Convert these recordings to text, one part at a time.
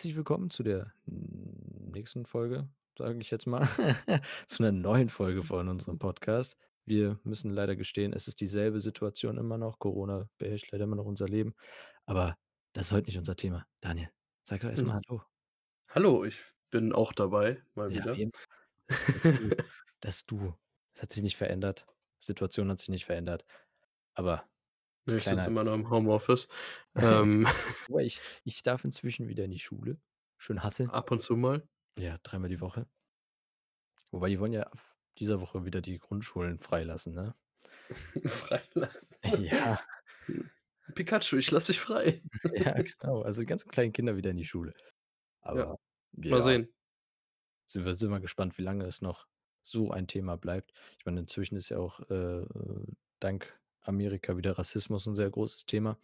herzlich willkommen zu der nächsten Folge, sage ich jetzt mal, zu 'ner neuen Folge von unserem Podcast. Wir müssen leider gestehen, es ist dieselbe Situation immer noch. Corona beherrscht leider immer noch unser Leben, aber das ist heute nicht unser Thema. Daniel, sag doch erst Hm. mal hallo. Hallo, ich bin auch dabei, mal Ja, wieder. Das ist du. Das ist du. Es hat sich nicht verändert. Situation hat sich nicht verändert, aber Ich sitze immer noch im Homeoffice. Ähm, Aber ich ich darf inzwischen wieder in die Schule. Schön hustlen. ab und zu mal. Ja, dreimal die Woche. Wobei die wollen ja ab dieser Woche wieder die Grundschulen freilassen, ne? Freilassen. Ja. Hm. „Pikachu, ich lasse dich frei.“ Ja, genau. Also, die ganzen kleinen Kinder wieder in die Schule. Ja, Aber mal ja. sehen. Sind wir sind wir gespannt, wie lange es noch so ein Thema bleibt. Ich meine, inzwischen ist ja auch, äh, dank Amerika wieder Rassismus 'n sehr großes Thema.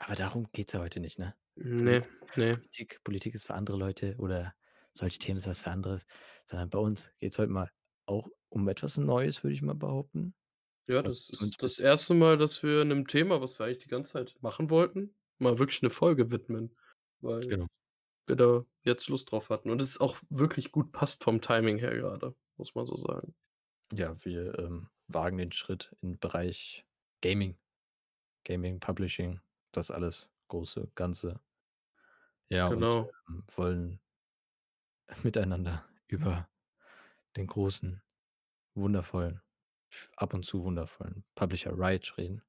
Aber darum geht's ja heute nicht, ne? Ne, Polit ne. Politik Politik ist für andere Leute oder solche Themen ist was für anderes, sondern bei uns geht's heute mal auch um etwas Neues, würde ich mal behaupten. Ja, das ist zumindest das 1. Mal, dass wir 'nem Thema, was wir eigentlich die ganze Zeit machen wollten, mal wirklich 'ne Folge widmen, weil Genau. wir da jetzt Lust drauf hatten und es auch wirklich gut passt vom Timing her grade, muss man so sagen. Ja, wir, ähm, wagen den Schritt in Bereich Gaming. Gaming, Publishing, das alles große Ganze. Ja, und, Genau. ähm, wollen miteinander über den großen, wundervollen, ab und zu wundervollen Publisher Riot reden.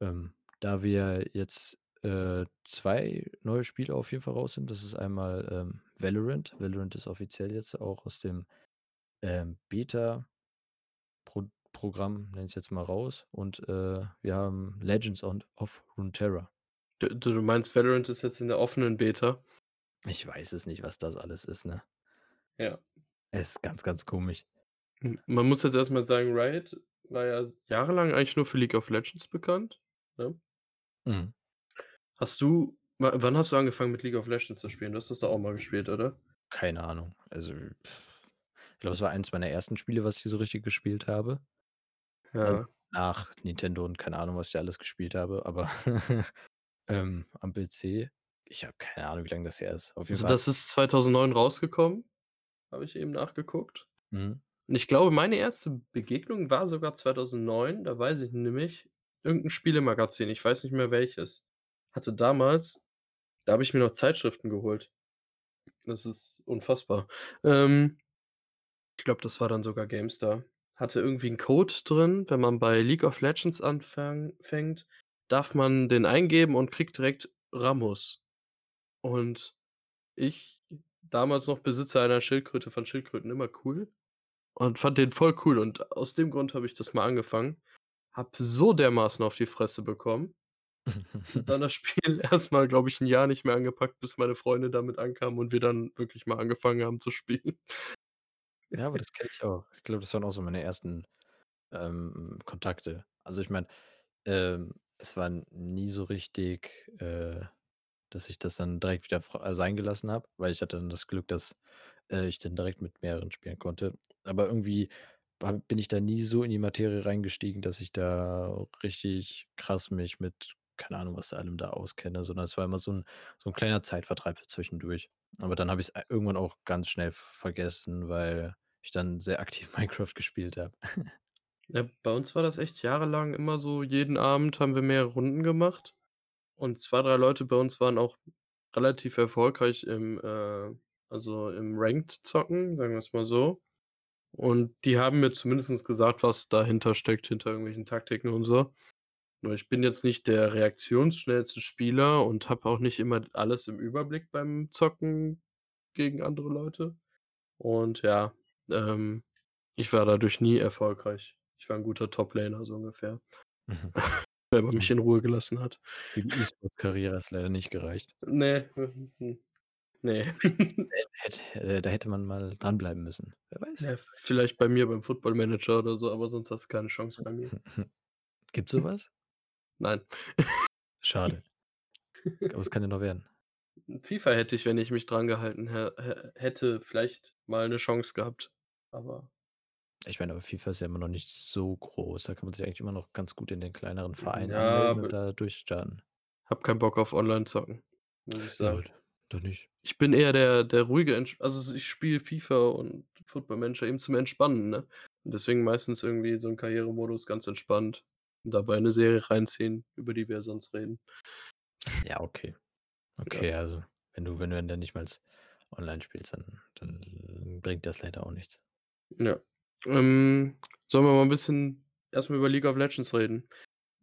Ähm, da wir jetzt, äh, 2 neue Spiele auf jeden Fall raus sind. Das ist einmal, ähm, Valorant. Valorant ist offiziell jetzt auch aus dem, ähm, Beta Programm, nenne ich's jetzt mal, raus und, äh, wir haben Legends on of Runeterra. D du meinst, Valorant ist jetzt in der offenen Beta? Ich weiß es nicht, was das alles ist, ne? Ja. Es ist ganz, ganz komisch. Man muss jetzt erst mal sagen, Riot war ja jahrelang eigentlich nur für League of Legends bekannt, ne? Mhm. Hast du wa wann hast du angefangen, mit League of Legends zu spielen? Du hast das doch auch mal gespielt, oder? Keine Ahnung. Also, ich glaube, es war eins meiner ersten Spiele, was ich so richtig gespielt habe. Ähm, Ja. nach Nintendo und keine Ahnung, was ich alles gespielt habe, aber, ähm, am PC ich habe keine Ahnung, wie lange das her ist. Auf jeden Also, Fall das ist 2009 rausgekommen, habe ich eben nachgeguckt. Mhm. Und ich glaube, meine erste Begegnung war sogar 2009, da weiß ich nämlich, irgend 'n Spielemagazin, ich weiß nicht mehr welches. Hatte damals da habe ich mir noch Zeitschriften geholt. Das ist unfassbar. Ähm ich glaube, das war dann sogar GameStar. Hatte irgendwie 'n Code drin, wenn man bei League of Legends anfang fängt, darf man den eingeben und kriegt direkt Rammus. Und ich, damals noch Besitzer einer Schildkröte, fand Schildkröten immer cool und fand den voll cool und aus dem Grund habe ich das mal angefangen. Habe so dermaßen auf die Fresse bekommen dann das Spiel erst mal, glaube ich, 'n Jahr nicht mehr angepackt, bis meine Freunde damit ankamen und wir dann wirklich mal angefangen haben zu spielen. Ja, aber das kenne ich auch. Ich glaube, das waren auch so meine ersten, ähm, Kontakte. Also, ich meine, ähm, es war nie so richtig, äh, dass ich das dann direkt wieder äh, sein gelassen habe, weil ich hatte dann das Glück, dass, äh, ich dann direkt mit mehreren spielen konnte. Aber irgendwie bin ich da nie so in die Materie reingestiegen, dass ich da richtig krass mich mit keine Ahnung, was allem da auskenne, sondern es war immer so 'n so 'n kleiner Zeitvertreib zwischendurch. Aber dann habe ich's ei irgendwann auch ganz schnell vergessen, weil ich dann sehr aktiv Minecraft gespielt habe. Ja, bei uns war das echt jahrelang immer so, jeden Abend haben wir mehrere Runden gemacht und 2, 3 Leute bei uns waren auch relativ erfolgreich im, äh also, im Ranked-Zocken, sagen wir's mal so. Und die haben mir zumindest gesagt, was dahinter steckt, hinter irgendwelchen Taktiken und so. Nur ich bin jetzt nicht der reaktionsschnellste Spieler und habe auch nicht immer alles im Überblick beim Zocken gegen andere Leute. Und ja, ähm, ich war dadurch nie erfolgreich. Ich war 'n guter Top-Laner, so ungefähr. Mhm. Wenn man mich Mhm. in Ruhe gelassen hat. Für die E-Sport-Karriere hat's leider nicht gereicht. Ne, ne. Hätt hätt da hätte man mal dranbleiben müssen. Wer weiß. Ja, vielleicht bei mir beim Football Manager oder so, aber sonst hast du keine Chance bei mir. Gibt's so was? Nein. Schade. Aber es kann ja noch werden. FIFA hätte ich, wenn ich mich dran gehalten hä hä hätte, vielleicht mal 'ne Chance gehabt, aber Ich meine, aber FIFA ist ja immer noch nicht so groß. Da kann man sich eigentlich immer noch ganz gut in den kleineren Hm, Vereinen ja, und da durchstarten. habe keinen Bock auf Online-Zocken. muss ich Ja, sagen. da nicht. Ich bin eher der der ruhige Entsch also, ich spiele FIFA und Football Manager eben zum Entspannen, ne? Und deswegen meistens irgendwie so 'n Karrieremodus ganz entspannt dabei 'ne Serie reinziehen, über die wir sonst reden. Ja, okay. Ja. Okay, also, wenn du wenn du dann nicht mals online spielst, dann dann bringt das leider auch nichts. Ja. Ähm, sollen wir mal 'n bisschen erst mal über League of Legends reden?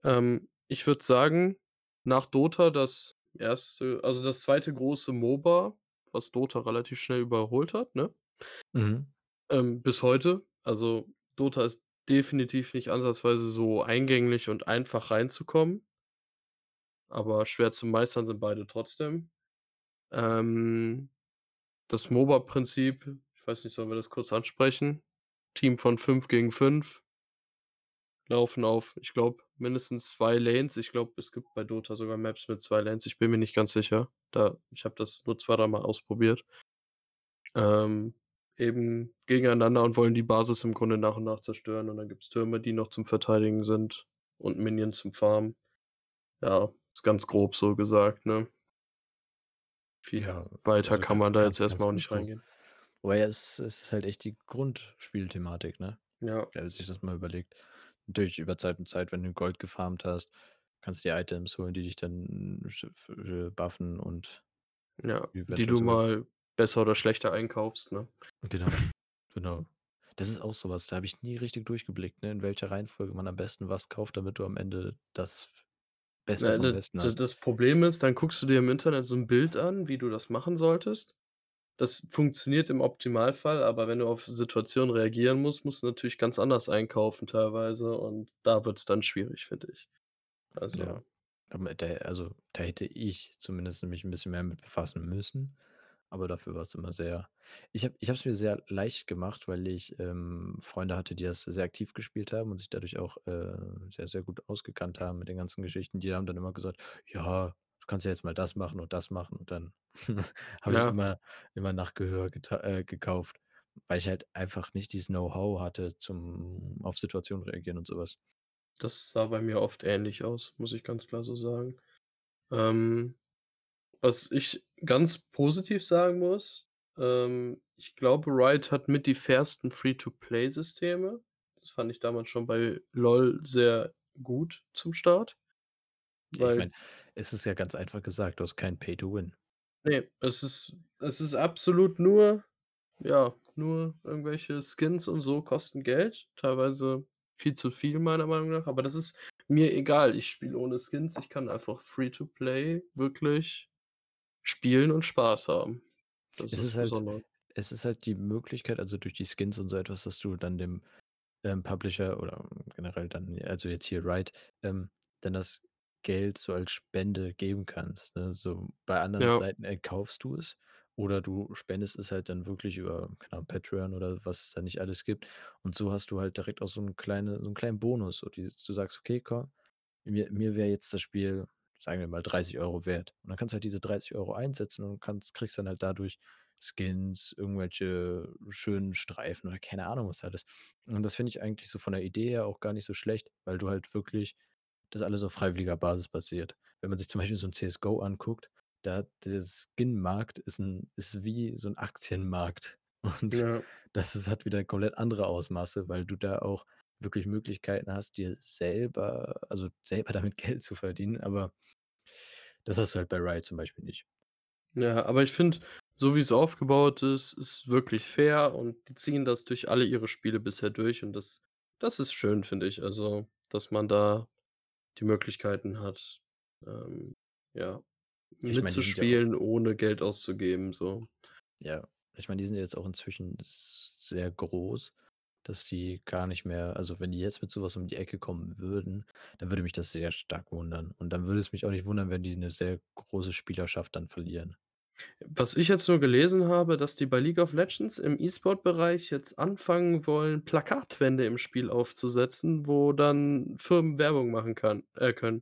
Ähm, ich würde sagen, nach Dota das 1. also, das 2. große MOBA, was Dota relativ schnell überholt hat, ne? Mhm. Ähm, bis heute. Also, Dota ist definitiv nicht ansatzweise so eingänglich und einfach reinzukommen. Aber schwer zu meistern sind beide trotzdem. Ähm, das MOBA-Prinzip, ich weiß nicht, sollen wir das kurz ansprechen? Team von 5 gegen 5 laufen auf, ich glaube, mindestens 2 Lanes. Ich glaube, es gibt bei Dota sogar Maps mit 2 Lanes. Ich bin mir nicht ganz sicher. Da ich habe das nur 2, dreimal ausprobiert. Ähm, eben gegeneinander und wollen die Basis im Grunde nach und nach zerstören und dann gibt's Türme, die noch zum Verteidigen sind und Minions zum Farmen. Ja, ist ganz grob so gesagt, ne? Viel Ja, weiter also, kann man da jetzt ganz erst ganz mal auch nicht reingehen. Wobei es es ist halt echt die Grundspielthematik, ne? Ja. Wenn man sich das mal überlegt. Natürlich über Zeit und Zeit, wenn du Gold gefarmt hast, kannst du dir Items holen, die dich dann buffen und Ja, die du mal besser oder schlechter einkaufst, ne? Genau, genau. Das ist auch so was, da habe ich nie richtig durchgeblickt, ne, in welcher Reihenfolge man am besten was kauft, damit du am Ende das Beste Na, vom Besten hast. das Problem ist, dann guckst du dir im Internet so 'n Bild an, wie du das machen solltest. Das funktioniert im Optimalfall, aber wenn du auf Situationen reagieren musst, musst du natürlich ganz anders einkaufen teilweise und da wird's dann schwierig, finde ich. Ja, Also da also, da hätte ich zumindest mich 'n bisschen mehr mit befassen müssen, aber dafür war's immer sehr ich habe ich habe es mir sehr leicht gemacht, weil ich, ähm, Freunde hatte, die das sehr aktiv gespielt haben und sich dadurch auch, äh, sehr, sehr gut ausgekannt haben mit den ganzen Geschichten. Die haben dann immer gesagt: „Ja, du kannst ja jetzt mal das machen und das machen.“ Und dann habe ich Ja. immer immer nach Gehör geta äh, gekauft, weil ich halt einfach nicht dieses Know-how hatte zum auf Situationen reagieren und so was. Das sah bei mir oft ähnlich aus, muss ich ganz klar so sagen. Ähm, was ich ganz positiv sagen muss, ähm, ich glaube, Riot hat mit die fairsten Free-to-Play-Systeme. Das fand ich damals schon bei LOL sehr gut zum Start. Ich Weil meine, es ist ja ganz einfach gesagt, du hast kein Pay to Win. Ne, es ist es ist absolut nur ja, nur irgendwelche Skins und so kosten Geld, teilweise viel zu viel meiner Meinung nach, aber das ist mir egal. Ich spiele ohne Skins. Ich kann einfach Free-to-Play wirklich spielen und Spaß haben. Das Es ist ist halt es ist halt die Möglichkeit, also, durch die Skins und so etwas, dass du dann dem, ähm, Publisher oder generell dann also, jetzt hier Riot, ähm, dann das Geld so als Spende geben kannst, ne? So bei anderen Ja. Seiten erkaufst du es oder du spendest es halt dann wirklich über, Ahnung, Patreon oder was es da nicht alles gibt. Und so hast du halt direkt auch so 'n kleine so 'n kleinen Bonus, so du sagst: „Okay, komm, mir mir wäre jetzt das Spiel, sagen wir mal, 30 € wert.“ Und dann kannst du halt diese 30 € einsetzen und kannst kriegst dann halt dadurch Skins, irgendwelche schönen Streifen oder keine Ahnung was alles. Und das finde ich eigentlich so von der Idee her auch gar nicht so schlecht, weil du halt wirklich das alles auf freiwilliger Basis basiert. Wenn man sich zum Beispiel so 'n CS:GO anguckt, da der Skin-Markt ist 'n ist wie so 'n Aktienmarkt und Ja. das ist hat wieder komplett andere Ausmaße, weil du da auch wirklich Möglichkeiten hast, dir selber also, selber damit Geld zu verdienen, aber das hast du halt bei Riot zum Beispiel nicht. Ja, aber ich finde, so wie's aufgebaut ist, ist wirklich fair und die ziehen das durch alle ihre Spiele bisher durch und das das ist schön, finde ich. Also, dass man da die Möglichkeiten hat, ähm, ja, Ich meine, ja mitzuspielen, ohne Geld auszugeben, so. Ja, ich meine, die sind jetzt auch inzwischen sehr groß, dass die gar nicht mehr also, wenn die jetzt mit so was um die Ecke kommen würden, dann würde mich das sehr stark wundern. Und dann würde es mich auch nicht wundern, wenn die 'ne sehr große Spielerschaft dann verlieren. Was ich jetzt nur gelesen habe, dass die bei League of Legends im E-Sport-Bereich jetzt anfangen wollen, Plakatwände im Spiel aufzusetzen, wo dann Firmen Werbung machen kann äh, können.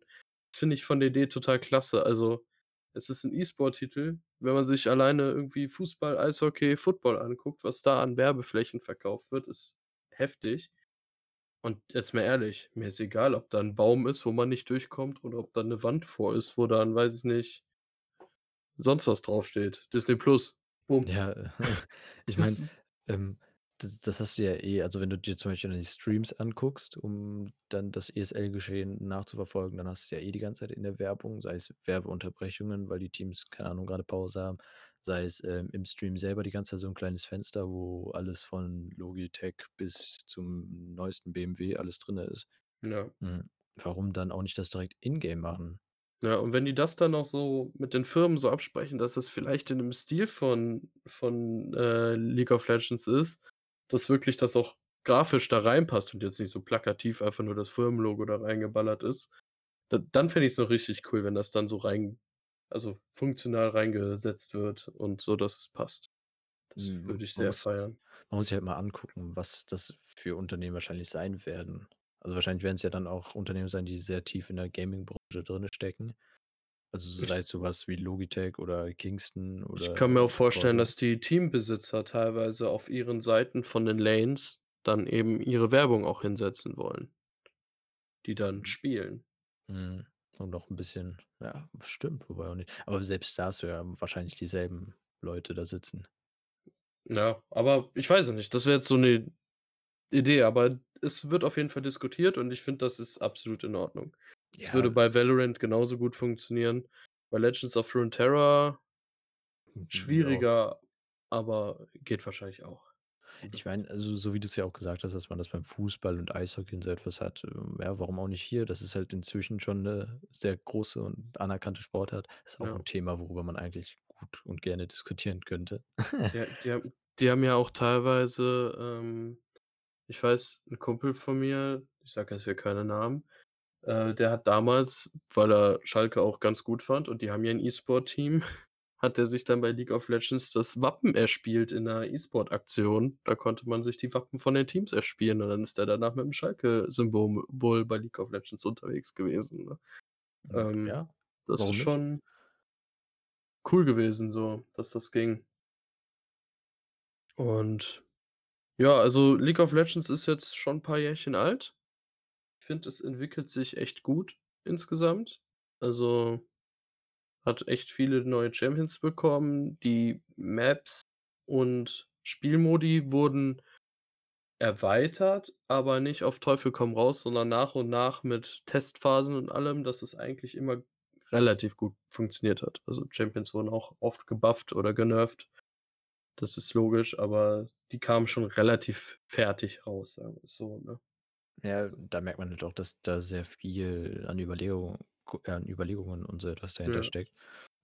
Finde ich von der Idee total klasse. Also, es ist 'n E-Sport-Titel. Wenn man sich alleine irgendwie Fußball, Eishockey, Football anguckt, was da an Werbeflächen verkauft wird, ist heftig. Und jetzt mal ehrlich, mir ist egal, ob da 'n Baum ist, wo man nicht durchkommt oder ob da 'ne Wand vor ist, wo dann, weiß ich nicht sonst was draufsteht. Disney Plus. Bumm. Ja, ich meine, ähm, das das hast du ja eh also, wenn du dir zum Beispiel die Streams anguckst, um dann das ESL-Geschehen nachzuverfolgen, dann hast du's ja eh die ganze Zeit in der Werbung, sei es Werbeunterbrechungen, weil die Teams, keine Ahnung, grade Pause haben, sei es, ähm, im Stream selber die ganze Zeit so 'n kleines Fenster, wo alles von Logitech bis zum neuesten BMW alles drin ist. Ja. Hm, warum dann auch nicht das direkt in-game machen? Ja, und wenn die das dann noch so mit den Firmen so absprechen, dass es vielleicht in 'nem Stil von von, äh, League of Legends ist, dass wirklich das auch grafisch da reinpasst und jetzt nicht so plakativ einfach nur das Firmenlogo da reingeballert ist, d dann fände ich's noch richtig cool, wenn das dann so rein also, funktional reingesetzt wird und so, dass es passt. Das Hm, würde ich sehr muss feiern. man muss sich halt mal angucken, was das für Unternehmen wahrscheinlich sein werden. Also, wahrscheinlich werden's ja dann auch Unternehmen sein, die sehr tief in der Gaming-Branche drinne stecken. Also, sei es so was wie Logitech oder Kingston Ich kann mir oder auch vorstellen, dass die Teambesitzer teilweise auf ihren Seiten von den Lanes dann eben ihre Werbung auch hinsetzen wollen die dann Mhm. spielen. Mhm, und noch 'n bisschen ja, stimmt, wobei auch nicht aber selbst da hast du ja wahrscheinlich dieselben Leute da sitzen. Ja, aber ich weiß es nicht. Das wäre jetzt so 'ne Idee, aber es wird auf jeden Fall diskutiert und ich finde, das ist absolut in Ordnung. Es Ja. würde bei Valorant genauso gut funktionieren. Bei Legends of Runeterra Mhm, ja. schwieriger, aber geht wahrscheinlich auch. Ich meine, also, so wie du's ja auch gesagt hast, dass man das beim Fußball und Eishockey und so etwas hat, ähm, ja, warum auch nicht hier? Das ist halt inzwischen schon 'ne sehr große und anerkannte Sportart. Ist auch Ja. Thema, worüber man eigentlich gut und gerne diskutieren könnte. Ja, die haben die haben ja auch teilweise, ähm ich weiß, 'n Kumpel von mir, ich sage jetzt hier keine Namen, äh, der hat damals, weil er Schalke auch ganz gut fand und die haben ja 'n E-Sport-Team, hat der sich dann bei League of Legends das Wappen erspielt in 'ner E-Sport-Aktion. Da konnte man sich die Wappen von den Teams erspielen und dann ist der danach mit'm Schalke-Symbol Bol bei League of Legends unterwegs gewesen, ne? Hm, Ähm, ja, das ist warum nicht? schon cool gewesen so, dass das ging. Und ja, also, League of Legends ist jetzt schon 'n paar Jährchen alt. Ich finde, es entwickelt sich echt gut insgesamt. Also, hat echt viele neue Champions bekommen. Die Maps und Spielmodi wurden erweitert, aber nicht auf Teufel komm raus, sondern nach und nach mit Testphasen und allem, dass es eigentlich immer relativ gut funktioniert hat. Also, Champions wurden auch oft gebufft oder genervt. Das ist logisch, aber die kamen schon relativ fertig raus, sagen wir's so, ne? Ja, da merkt man halt auch, dass da sehr viel an Überlegung gu an Überlegungen und so etwas dahinter Ja. steckt.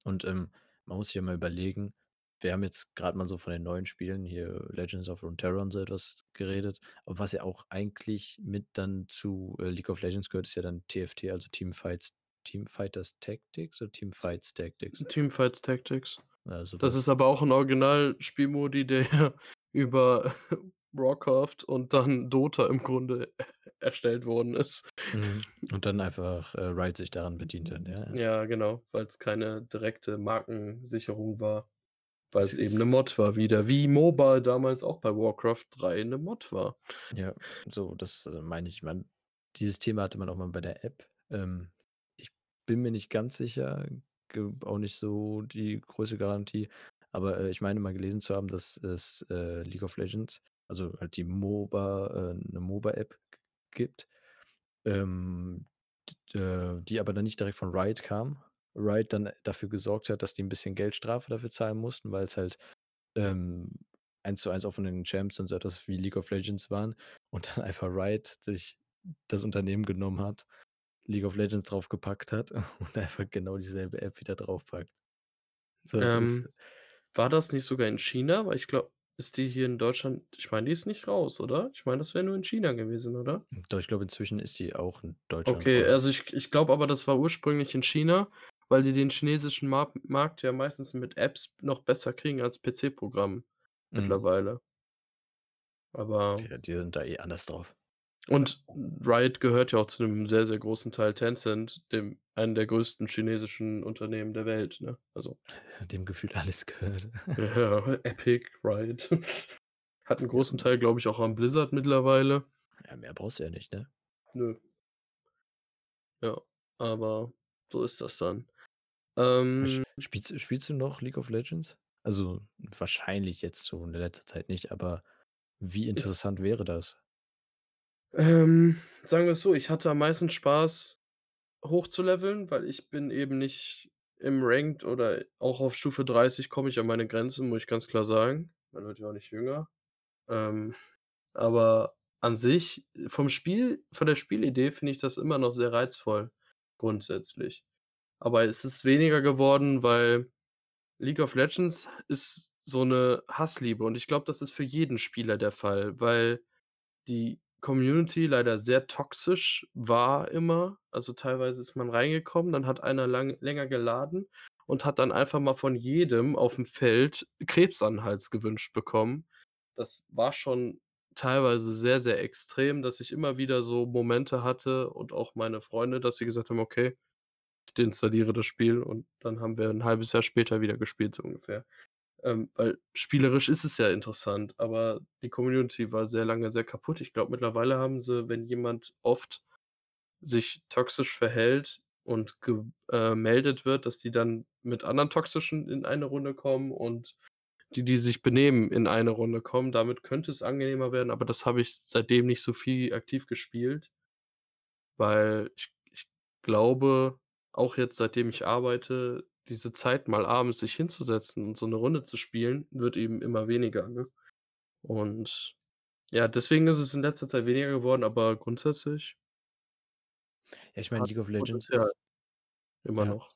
Und, ähm, man muss sich ja mal überlegen, wir haben jetzt grad mal so von den neuen Spielen hier Legends of Runeterra und so etwas geredet. Aber was ja auch eigentlich mit dann zu, äh, League of Legends gehört, ist ja dann TFT, also Teamfights Teamfighters Tactics oder Teamfights Tactics? Teamfights Tactics. Ja, Das ist aber auch 'n Original-Spielmodi, der über Warcraft und dann Dota im Grunde erstellt worden ist. Mhm, und dann einfach, äh, Riot sich daran bedient hat, ja, ja. Genau, weil's keine direkte Markensicherung war, weil's Es eben 'ne ist Mod war, wieder wie MOBA damals auch bei Warcraft 3 'ne Mod war. Ja, so, das, äh, meine ich. Meine, dieses Thema hatte man auch mal bei der App. Ähm, ich bin mir nicht ganz sicher, auch nicht so die größte Garantie, aber, äh, ich meine mal gelesen zu haben, dass es, äh, League of Legends, also halt die MOBA äh, 'ne MOBA-App gibt, ähm, äh, die aber dann nicht direkt von Riot kam. Riot dann dafür gesorgt hat, dass die 'n bisschen Geldstrafe dafür zahlen mussten, weil's halt, ähm, 1:1 auch von den Champs und so etwas wie League of Legends waren und dann einfach Riot sich das Unternehmen genommen hat, League of Legends draufgepackt hat und einfach genau dieselbe App wieder draufpackt. So, Ähm, war das nicht sogar in China? Weil ich glaube ist die hier in Deutschland ich meine, die ist nicht raus, oder? Ich meine, das wäre nur in China gewesen, oder? Doch, ich glaube, inzwischen ist die auch in Deutschland Okay, raus. also, ich ich glaube aber, das war ursprünglich in China, weil die den chinesischen Mark Markt ja meistens mit Apps noch besser kriegen als PC-Programmen Mhm. mittlerweile. Aber Tja, die sind da eh anders drauf. Und Riot gehört ja auch zu 'nem sehr, sehr großen Teil Tencent, dem einem der größten chinesischen Unternehmen der Welt, ne? Also Dem gefühlt alles gehört. Ja, Epic, Riot. Hat 'n Ja, großen. Teil, glaube ich, auch an Blizzard mittlerweile. Ja, mehr brauchst du ja nicht, ne? Nö. Ja, aber so ist das dann. Ähm Spielst spielst du noch League of Legends? Also, wahrscheinlich jetzt so in letzter Zeit nicht, aber wie interessant wäre das? Ähm, sagen wir es so, ich hatte am meisten Spaß hochzuleveln, weil ich bin eben nicht im Ranked oder auch auf Stufe 30 komme ich an meine Grenzen, muss ich ganz klar sagen. Man wird ja auch nicht jünger. Ähm, aber an sich vom Spiel von der Spielidee finde ich das immer noch sehr reizvoll grundsätzlich. Aber es ist weniger geworden, weil League of Legends ist so 'ne Hassliebe und ich glaube, das ist für jeden Spieler der Fall, weil die Community leider sehr toxisch war immer. Also, teilweise ist man reingekommen, dann hat einer lang länger geladen und hat dann einfach mal von jedem aufm Feld Krebs gewünscht bekommen. Das war schon teilweise sehr, sehr extrem, dass ich immer wieder so Momente hatte und auch meine Freunde, dass sie gesagt haben: „Okay, ich deinstalliere das Spiel“, und dann haben wir 'n 1/2 Jahr später wieder gespielt, so ungefähr. Ähm, weil spielerisch ist es ja interessant, aber die Community war sehr lange sehr kaputt. Ich glaube, mittlerweile haben sie, wenn jemand oft sich toxisch verhält und ge äh, wird, dass die dann mit anderen Toxischen in eine Runde kommen und die, die sich benehmen, in eine Runde kommen. Damit könnte es angenehmer werden, aber das habe ich seitdem nicht so viel aktiv gespielt. Weil ich ich glaube, auch jetzt, seitdem ich arbeite, diese Zeit, mal abends sich hinzusetzen und so 'ne Runde zu spielen, wird eben immer weniger, ne? Und ja, deswegen ist es in letzter Zeit weniger geworden, aber grundsätzlich Ja, ich meine, League of Legends ist Immer ja. noch.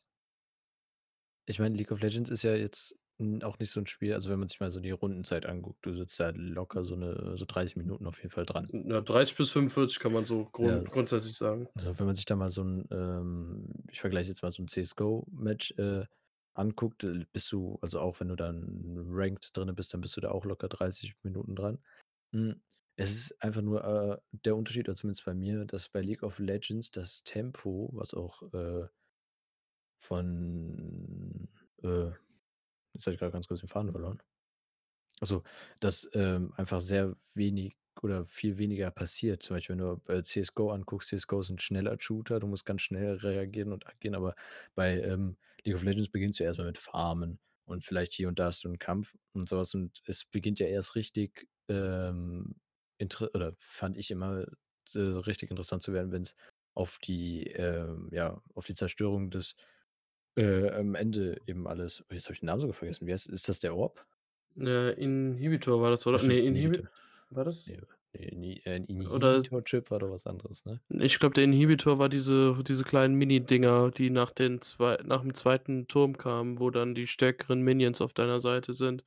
Ich meine, League of Legends ist ja jetzt, hm, auch nicht so 'n Spiel also, wenn man sich mal so die Rundenzeit anguckt, du sitzt da locker so 'ne so 30 Minuten auf jeden Fall dran. Ja, 30 bis 45 kann man so Ja, grund grundsätzlich sagen. also, wenn man sich da mal so 'n, ähm ich vergleiche jetzt mal so 'n CS:GO-Match, äh, anguckt, äh, bist du also, auch wenn du dann ranked drinnen bist, dann bist du da auch locker 30 Minuten dran. Hm, es ist einfach nur, äh, der Unterschied, oder zumindest bei mir, dass bei League of Legends das Tempo, was auch, äh von, äh jetzt habe ich grad ganz kurz den Faden verloren. Also, dass, ähm, einfach sehr wenig oder viel weniger passiert. Zum Beispiel, wenn du, äh, CS:GO anguckst, CS:GO ist 'n schneller Shooter, du musst ganz schnell reagieren und agieren, aber bei, ähm, League of Legends beginnst du erst mal mit Farmen und vielleicht hier und da hast du 'n Kampf und so was und es beginnt ja erst richtig, ähm, oder fand ich immer s richtig interessant zu werden, wenn's auf die, ähm ja, auf die Zerstörung des, äh, am Ende eben alles oh, jetzt habe ich den Namen sogar vergessen. Wie heißt ist das der Orb? Äh, Inhibitor war das, oder? Ne, Inhibi Inhibitor. war das? Ne, ne, Ini äh, Inhibitor-Chip war doch was anderes, ne? Ich glaube, der Inhibitor war diese diese kleinen Mini-Dinger, die nach den zwei nach dem 2. Turm kamen, wo dann die stärkeren Minions auf deiner Seite sind.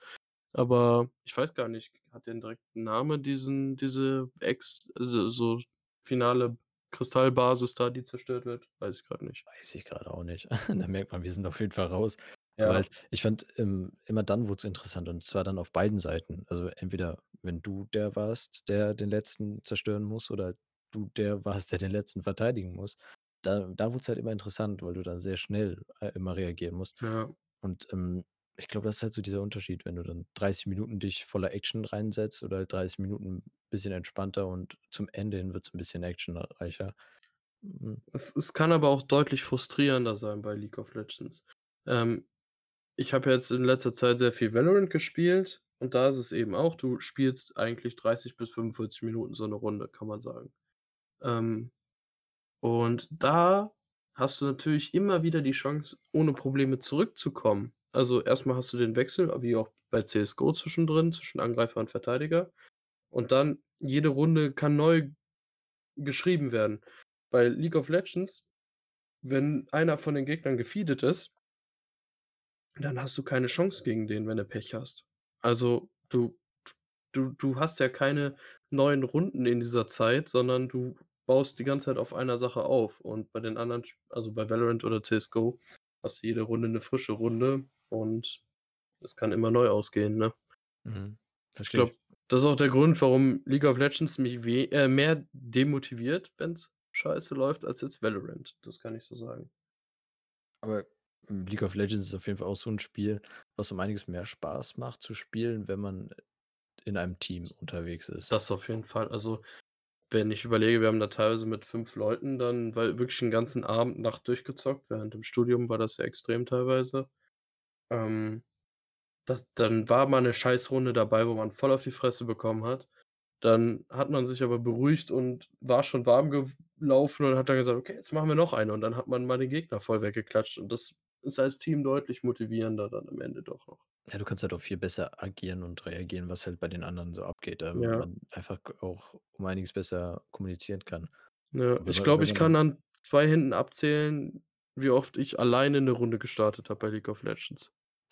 Aber ich weiß gar nicht, hat der 'n direkten Namen, diesen diese Ex also, so finale Kristallbasis da, die zerstört wird? Weiß ich grad nicht. Weiß ich grade auch nicht. Da merkt man, wir sind auf jeden Fall raus. Ja. halt, ich fand, ähm, immer dann wurd's interessant und zwar dann auf beiden Seiten. Also, entweder wenn du der warst, der den Letzten zerstören muss oder du der warst, der den Letzten verteidigen muss. Da da wurd's halt immer interessant, weil du dann sehr schnell, äh, immer reagieren musst. Ja. Und, ähm, ich glaube, das ist halt so dieser Unterschied, wenn du dann 30 Minuten dich voller Action reinsetzt oder halt 30 Minuten bisschen entspannter und zum Ende hin wird's 'n bisschen actionreicher. Hm. Es es kann aber auch deutlich frustrierender sein bei League of Legends. Ähm, ich habe jetzt in letzter Zeit sehr viel Valorant gespielt und da ist es eben auch, du spielst eigentlich 30 bis 45 Minuten so 'ne Runde, kann man sagen. Ähm, und da hast du natürlich immer wieder die Chance, ohne Probleme zurückzukommen. Also, erst mal hast du den Wechsel, wie auch bei CS:GO zwischendrin, zwischen Angreifer und Verteidiger. Und dann jede Runde kann neu geschrieben werden. Bei League of Legends, wenn einer von den Gegnern gefeedet ist dann hast du keine Chance gegen den, wenn du Pech hast. Also, du du du hast ja keine neuen Runden in dieser Zeit, sondern du baust die ganze Zeit auf einer Sache auf. Und bei den anderen also, bei Valorant oder CS:GO hast du jede Runde 'ne frische Runde und es kann immer neu ausgehen, ne? Mhm, Ich glaube, das ist auch der Grund, warum League of Legends mich äh, mehr demotiviert, wenn's scheiße läuft, als jetzt Valorant. Das kann ich so sagen. Aber, hm, League of Legends ist auf jeden Fall auch so 'n Spiel, was um einiges mehr Spaß macht zu spielen, wenn man in einem Team unterwegs ist. Das auf jeden Fall. Also wenn ich überlege, wir haben da teilweise mit 5 Leuten dann weil wirklich 'n ganzen Abend, Nacht durchgezockt. Während dem Studium war das sehr extrem teilweise. Ähm, das dann war mal 'ne Scheißrunde dabei, wo man voll auf die Fresse bekommen hat. Dann hat man sich aber beruhigt und war schon warm gew laufen und hat dann gesagt: „Okay, jetzt machen wir noch eine.“ Und dann hat man mal den Gegner voll weggeklatscht und das ist als Team deutlich motivierender dann am Ende doch noch. Ja, du kannst halt auch viel besser agieren und reagieren, was halt bei den anderen so abgeht, ähm, Ja. man einfach auch um einiges besser kommunizieren kann. Ja, ich glaube, ich kann dann an 2 Händen abzählen, wie oft ich alleine 'ne Runde gestartet habe bei League of Legends.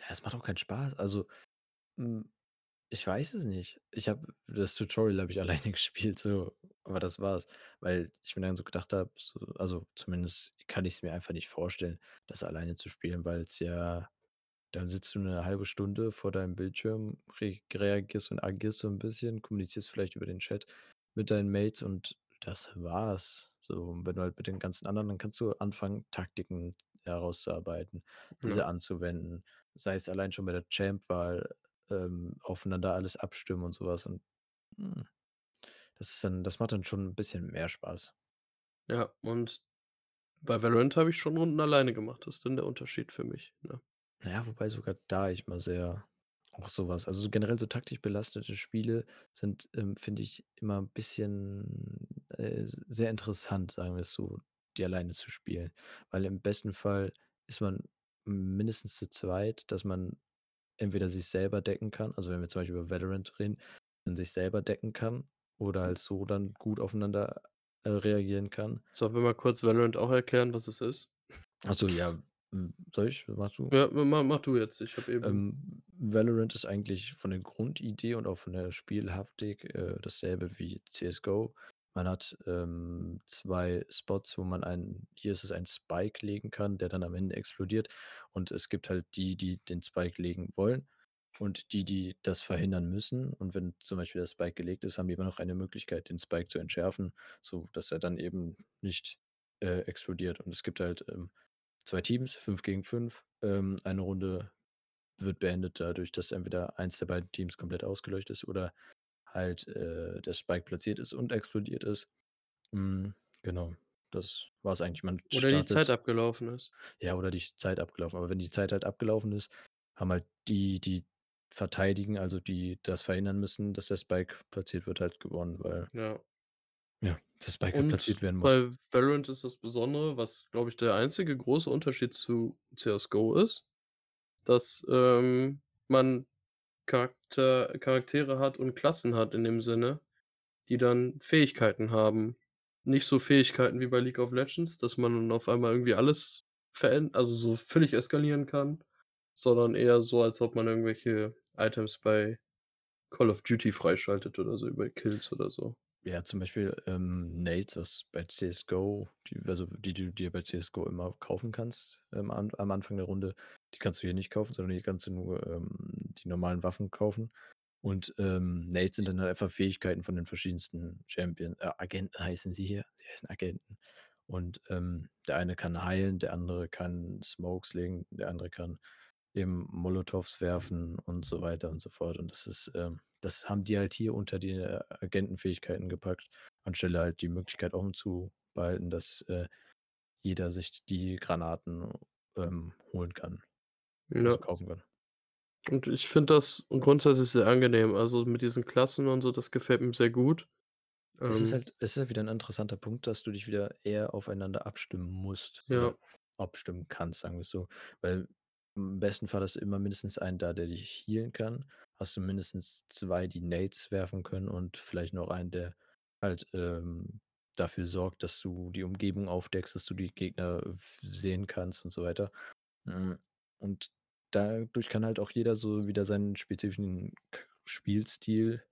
Es macht auch keinen Spaß. Also, hm, ich weiß es nicht. Ich habe das Tutorial habe ich alleine gespielt so, aber das war's. Weil ich mir dann so gedacht habe, so also, zumindest kann ich's mir einfach nicht vorstellen, das alleine zu spielen, weil's ja dann sitzt du 'ne 1/2 Stunde vor deinem Bildschirm, re reagierst und agierst so 'n bisschen, kommunizierst vielleicht über den Chat mit deinen Mates und das war's. So, und wenn du halt mit den ganzen anderen dann kannst du anfangen, Taktiken herauszuarbeiten, diese Ja. anzuwenden, sei es allein schon bei der Champ-Wahl, ähm, aufeinander alles abstimmen und so was und, hm, das ist dann das macht dann schon 'n bisschen mehr Spaß. Ja, und bei Valorant habe ich schon Runden alleine gemacht. Das ist dann der Unterschied für mich, ne? Na ja, wobei sogar da ich mal sehr auch so was also, so generell so taktisch belastete Spiele sind, ähm, finde ich, immer 'n bisschen, äh, sehr interessant, sagen wir es so, die alleine zu spielen. Weil im besten Fall ist man mindestens zu zweit, dass man entweder sich selber decken kann also, wenn wir zum Beispiel über Valorant reden, man sich selber decken kann oder halt so dann gut aufeinander, äh, reagieren kann. Sollen wir mal kurz Valorant auch erklären, was es ist? Ach so, ja, soll ich? Machst du? Ja, ma ma mach du jetzt. Ich habe eben Ähm, Valorant ist eigentlich von der Grundidee und auch von der Spielhaptik, äh, dasselbe wie CS:GO. Man hat, ähm, 2 Spots, wo man einen hier ist es ein Spike legen kann, der dann am Ende explodiert. Und es gibt halt die, die den Spike legen wollen und die, die das verhindern müssen. Und wenn zum Beispiel der Spike gelegt ist, haben die immer noch eine Möglichkeit, den Spike zu entschärfen, sodass er dann eben nicht, äh, explodiert. Und es gibt halt, ähm, 2 Teams, 5 gegen 5. Ähm, eine Runde wird beendet dadurch, dass entweder eins der beiden Teams komplett ausgeleuchtet ist oder halt, äh, der Spike platziert ist und explodiert ist. Hm, genau, das war's eigentlich. Man Oder die Zeit startet abgelaufen ist. ja, oder die Zeit abgelaufen. Aber wenn die Zeit halt abgelaufen ist, haben halt die, die verteidigen, also, die das verhindern müssen, dass der Spike platziert wird, halt gewonnen, weil Ja. ja, der Spike halt platziert werden muss. bei Valorant ist das Besondere, was, glaube ich, der einzige große Unterschied zu CS:GO ist, dass, ähm, man Charakter Charaktere hat und Klassen hat in dem Sinne, die dann Fähigkeiten haben. Nicht so Fähigkeiten wie bei League of Legends, dass man dann auf einmal irgendwie alles veränd also, so völlig eskalieren kann, sondern eher so, als ob man irgendwelche Items bei Call of Duty freischaltet oder so über Kills oder so. Ja, zum Beispiel, ähm, Nades, was bei CS:GO die also, die du dir bei CS:GO immer kaufen kannst, ähm, am am Anfang der Runde, die kannst du hier nicht kaufen, sondern hier kannst du nur, ähm, die normalen Waffen kaufen. Und, ähm, Nades sind dann halt einfach Fähigkeiten von den verschiedensten Champion äh, Agenten heißen sie hier. Sie heißen Agenten. Und, ähm, der eine kann heilen, der andere kann Smokes legen, der andere kann eben Molotows werfen und so weiter und so fort. Und das ist, ähm das haben die halt hier unter die, äh, Agentenfähigkeiten gepackt, anstelle halt die Möglichkeit offen zu behalten, dass, äh, jeder sich die Granaten, ähm, holen kann also, Ja. kaufen kann. Und ich finde das grundsätzlich sehr angenehm. Also, mit diesen Klassen und so, das gefällt mir sehr gut. Es ist Ähm halt es ist halt wieder 'n interessanter Punkt, dass du dich wieder eher aufeinander abstimmen musst Ja. abstimmen kannst, sagen wir's so. Weil im besten Fall hast du immer mindestens einen da, der dich healen kann. Hast du mindestens 2, die Nades werfen können und vielleicht noch einen, der halt, ähm, dafür sorgt, dass du die Umgebung aufdeckst, dass du die Gegner sehen kannst und so weiter. Hm, und dadurch kann halt auch jeder so wieder seinen spezifischen Spielstil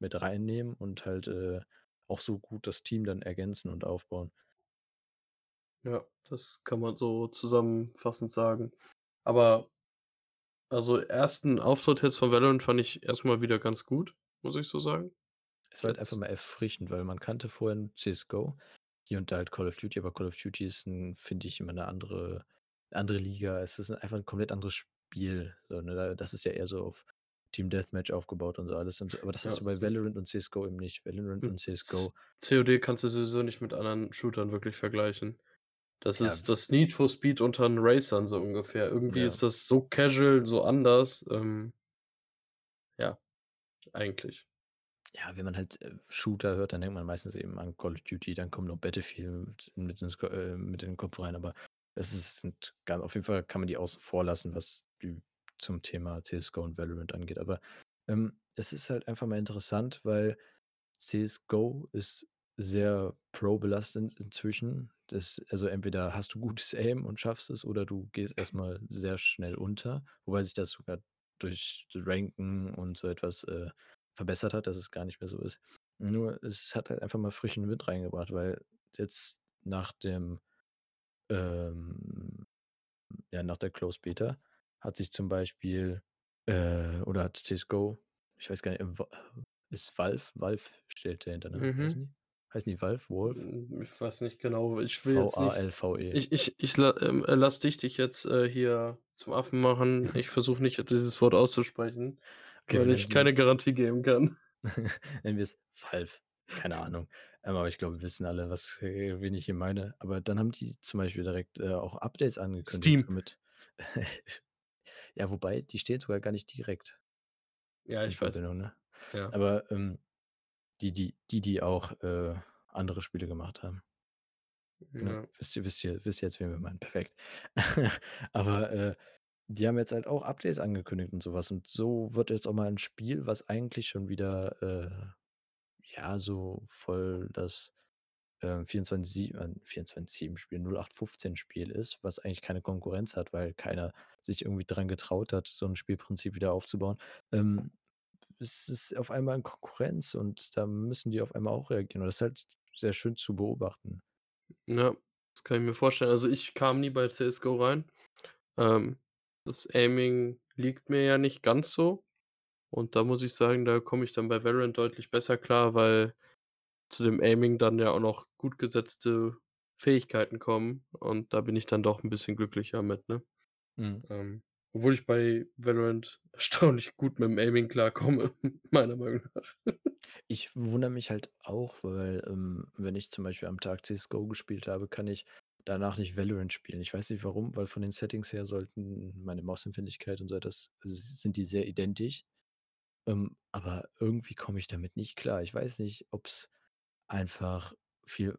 mit reinnehmen und halt, äh, auch so gut das Team dann ergänzen und aufbauen. Ja, das kann man so zusammenfassend sagen. Aber also, 1. Auftritt jetzt von Valorant fand ich erst mal wieder ganz gut, muss ich so sagen. Es war halt einfach mal erfrischend, weil man kannte vorher nur CS:GO, hier und da halt Call of Duty, aber Call of Duty ist finde ich, immer 'ne andere andere Liga. Es ist einfach 'n komplett anderes Spiel, so, ne? Da das ist ja eher so auf Team Deathmatch aufgebaut und so alles und aber das Ja, hast du bei Valorant und CS:GO eben nicht. Valorant Hm, und CS:GO COD kannst du sowieso nicht mit anderen Shootern wirklich vergleichen. Das Ja, ist das Need for Speed unter 'n Racern so ungefähr. Irgendwie Ja. ist das so casual, so anders, ähm ja, eigentlich. Ja, wenn man halt, äh, Shooter hört, dann denkt man meistens eben an Call of Duty, dann kommt noch Battlefield mit ins Ko äh, mit in den Kopf rein, aber es ist sind ga auf jeden Fall kann man die außen vor lassen, was die zum Thema CS:GO und Valorant angeht. Aber, ähm, es ist halt einfach mal interessant, weil CS:GO ist sehr pro-belastet inzwischen. Das also, entweder hast du gutes Aim und schaffst es oder du gehst erst mal sehr schnell unter, wobei sich das sogar durch Ranken und so etwas, äh, verbessert hat, dass es gar nicht mehr so ist. Nur es hat halt einfach mal frischen Wind reingebracht, weil jetzt nach dem ähm, ja, nach der Closed Beta hat sich zum Beispiel äh, oder hat CS:GO ich weiß gar nicht, äh, ist Valve Valve steht dahinter, ne? Mhm. Heißen die Valve? Valve? Hm, ich weiß nicht genau. Ich will jetzt nicht V-A-L-V-E. ich ich ich ähm, äh, lasse dich dich jetzt, äh, hier zum Affen machen. Ich versuche nicht, dieses Wort auszusprechen, Okay, weil ich keine Garantie geben kann. nennen wir es Valve. Keine Ahnung. Ähm, aber ich glaube, wir wissen alle, was äh, wen ich hier meine. Aber dann haben die zum Beispiel direkt, äh, auch Updates angekündigt, Steam. somit ja, wobei, die stehen sogar gar nicht direkt Ja, in ich weiß. Verbindung, ne? Ja. Aber, ähm, die die die die auch, äh, andere Spiele gemacht haben. Ne, Ja. wisst ihr wisst ihr wisst ihr jetzt, wen wir meinen, perfekt. Aber, äh, die haben jetzt halt auch Updates angekündigt und so was und so wird jetzt auch mal 'n Spiel, was eigentlich schon wieder, äh, ja, so voll das, ähm, 24/7 äh, 24/7 Spiel, 08/15 Spiel ist, was eigentlich keine Konkurrenz hat, weil keiner sich irgendwie dran getraut hat, so 'n Spielprinzip wieder aufzubauen. Ähm, es ist auf einmal in Konkurrenz und da müssen die auf einmal auch reagieren und das ist halt sehr schön zu beobachten. Ja, das kann ich mir vorstellen. Also, ich kam nie bei CS:GO rein. Ähm, das Aiming liegt mir ja nicht ganz so und da muss ich sagen, da komme ich dann bei Valorant deutlich besser klar, weil zu dem Aiming dann ja auch noch gut gesetzte Fähigkeiten kommen und da bin ich dann doch 'n bisschen glücklicher mit, ne? Mhm. Ähm, obwohl ich bei Valorant erstaunlich gut mit'm Aiming klarkomme, meiner Meinung nach. Ich wundere mich halt auch, weil, ähm, wenn ich zum Beispiel am Tag CS:GO gespielt habe, kann ich danach nicht Valorant spielen. Ich weiß nicht warum, weil von den Settings her sollten meine Mausempfindlichkeit und so etwas s sind die sehr identisch. Ähm, aber irgendwie komme ich damit nicht klar. Ich weiß nicht, ob's einfach viel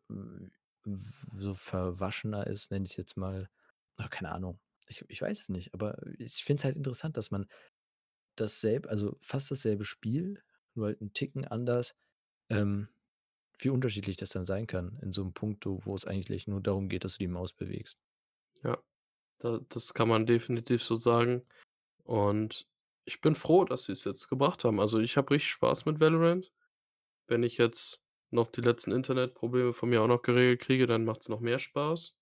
so verwaschener ist, nenne ich's jetzt mal. Ah, keine Ahnung. Ich ich weiß es nicht, aber ich finde es halt interessant, dass man dasselb also, fast dasselbe Spiel, nur halt 'n Ticken anders ähm, wie unterschiedlich das dann sein kann in so 'nem Punkto, wo es eigentlich nur darum geht, dass du die Maus bewegst. Ja, da das kann man definitiv so sagen und ich bin froh, dass sie's jetzt gebracht haben. Also, ich habe richtig Spaß mit Valorant. Wenn ich jetzt noch die letzten Internetprobleme von mir auch noch geregelt kriege, dann macht's noch mehr Spaß.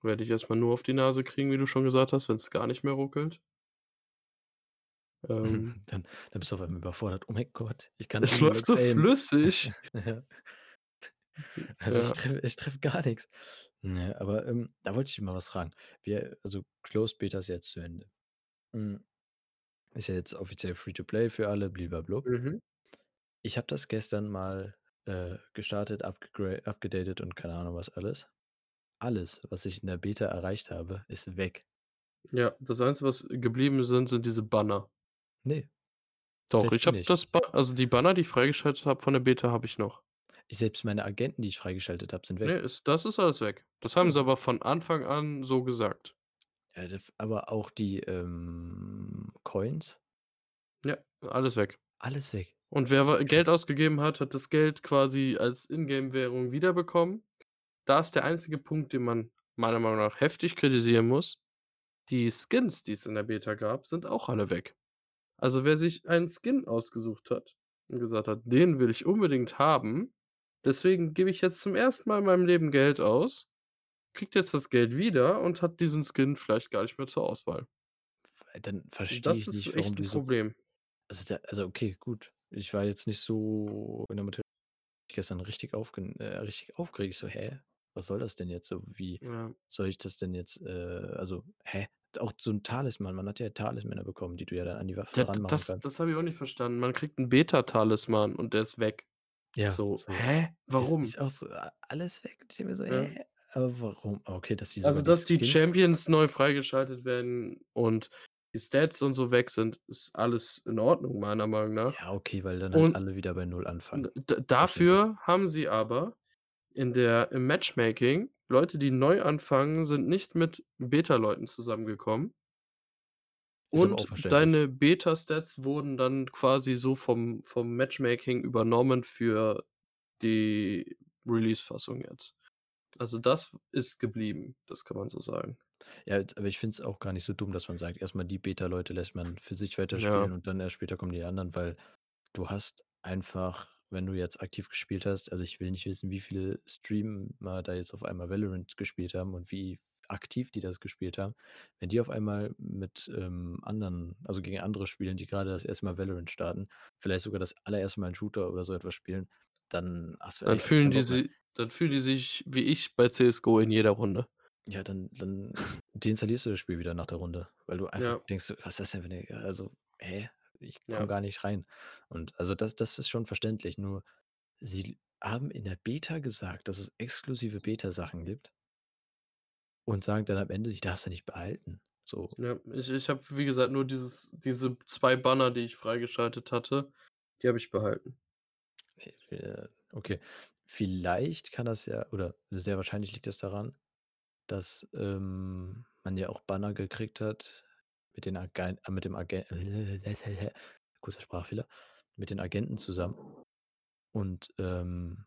Werde ich erst mal nur auf die Nase kriegen, wie du schon gesagt hast, wenn's gar nicht mehr ruckelt. Ähm Dann dann bist du auf einmal überfordert: „Oh mein Gott, ich kann Es läuft so aimen.“ flüssig. Ja. Also, ich Ja. treffe ich treffe gar nix. Ne, aber, ähm, da wollte ich mal was fragen. Wir also, Closed Beta ist jetzt zu Ende. Hm, ist ja jetzt offiziell Free to Play für alle, bliblablub. Mhm. Ich habe das gestern mal, äh, gestartet, abgedatet und keine Ahnung was alles. Alles, was ich in der Beta erreicht habe, ist weg. Ja, das Einzige, was geblieben sind, sind diese Banner. Ne. Doch, Selbst ich habe nicht. das Ba also, die Banner, die ich freigeschaltet habe von der Beta, habe ich noch. Selbst meine Agenten, die ich freigeschaltet habe, sind Ne, weg. ist das ist alles weg. Das haben sie Ja. aber von Anfang an so gesagt. Ja, aber auch die, ähm, Coins? Ja, alles weg. Alles weg. Und wer wa Geld ausgegeben hat, hat das Geld quasi als Ingame-Währung wiederbekommen. Da ist der einzige Punkt, den man meiner Meinung nach heftig kritisieren muss. Die Skins, die es in der Beta gab, sind auch alle weg. Also, wer sich einen Skin ausgesucht hat und gesagt hat: „Den will ich unbedingt haben, deswegen gebe ich jetzt zum 1. Mal in meinem Leben Geld aus“, kriegt jetzt das Geld wieder und hat diesen Skin vielleicht gar nicht mehr zur Auswahl. Weil dann verstehe Das ich ist nicht, warum die so Problem. also, da also, okay, gut. Ich war jetzt nicht so in der Materie gestern richtig aufgen äh, richtig aufgeregt. Ich so: „Hä, was soll das denn jetzt so? Wie Ja. soll ich das denn jetzt, äh also, hä?“ auch so 'n Talisman. Man hat ja Talismane bekommen, die du ja dann an die Waffe Ja, ranmachen das kannst. das habe ich auch nicht verstanden. Man kriegt 'n Beta-Talisman und der ist weg. Ja, So, so. hä, Ist warum? ist auch so alles weg. Ich denke mir so: Ja. „Hä, aber warum?“ Okay, dass die Also, die dass die Skins Champions neu freigeschaltet werden und die Stats und so weg sind, ist alles in Ordnung, meiner Meinung nach. Ja, okay, weil dann halt Und alle wieder bei 0 anfangen. dafür haben sie aber in der im Matchmaking Leute, die neu anfangen, sind nicht mit Beta-Leuten zusammengekommen Ist und deine Beta-Stats wurden dann quasi so vom vom Matchmaking übernommen für die Release-Fassung jetzt. Also, das ist geblieben, das kann man so sagen. Ja, jetzt aber ich finde es auch gar nicht so dumm, dass man sagt, erst mal die Beta-Leute lässt man für sich Ja. weiterspielen und dann erst später kommen die anderen, weil du hast einfach, wenn du jetzt aktiv gespielt hast also, ich will nicht wissen, wie viele Streamer da jetzt auf einmal Valorant gespielt haben und wie aktiv die das gespielt haben. Wenn die auf einmal mit, ähm, anderen also, gegen andere spielen, die grade das 1. Mal Valorant starten, vielleicht sogar das allererste Mal 'n Shooter oder so etwas spielen, dann hast du Dann fühlen keinen die Bock mehr. si dann fühlen die sich wie ich bei CS:GO in jeder Runde. Ja, dann dann deinstallierst du das Spiel wieder nach der Runde, weil du einfach Ja. denkst „Was ist das denn für 'ne also, hä? Ich komme Ja. gar nicht rein.“ Und also, das das ist schon verständlich, nur sie haben in der Beta gesagt, dass es exklusive Beta-Sachen gibt und sagen dann am Ende: „Die darfst du nicht behalten.“ So. Ja, ich ich habe, wie gesagt, nur dieses diese 2 Banner, die ich freigeschaltet hatte, die habe ich behalten. Äh, okay. Vielleicht kann das ja oder sehr wahrscheinlich liegt das daran, dass, ähm, man ja auch Banner gekriegt hat mit den Agen äh, mit dem Agen kurzer Sprachfehler, mit den Agenten zusammen und, ähm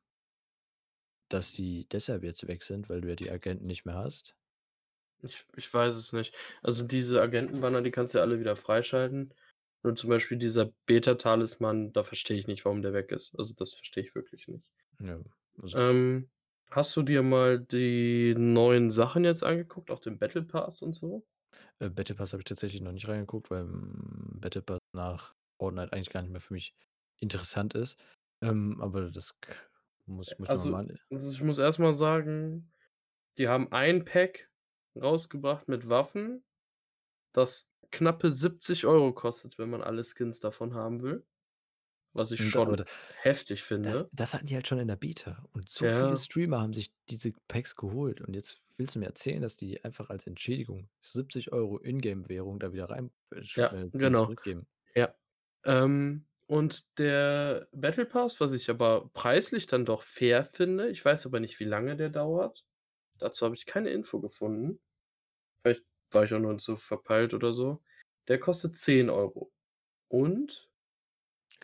dass die deshalb jetzt weg sind, weil du ja die Agenten nicht mehr hast? Ich ich weiß es nicht. Also, diese Agenten-Banner, die kannst du ja alle wieder freischalten. Nur zum Beispiel dieser Beta-Talisman, da verstehe ich nicht, warum der weg ist. Also, das verstehe ich wirklich nicht. Ja, also Ähm, hast du dir mal die neuen Sachen jetzt angeguckt, auch den Battle Pass und so? Äh, Battle Pass habe ich tatsächlich noch nicht reingeguckt, weil, hm, Battle Pass nach Fortnite eigentlich gar nicht mehr für mich interessant ist. Ähm, aber das k muss muss man also mal also, ich muss erst mal sagen, die haben ein Pack rausgebracht mit Waffen, das knappe 70 € kostet, wenn man alle Skins davon haben will, was ich Und schon da heftig das finde. das hatten die halt schon in der Beta und so viele Ja. Streamer haben sich diese Packs geholt und jetzt willst du mir erzählen, dass die einfach als Entschädigung 70 € Ingame-Währung da wieder rein äh, Ja, äh, genau. zurückgeben. Ja. Ähm, und der Battle Pass, was ich aber preislich dann doch fair finde ich weiß aber nicht, wie lange der dauert. Dazu habe ich keine Info gefunden. Vielleicht war ich auch nur zu verpeilt oder so. Der kostet 10 € und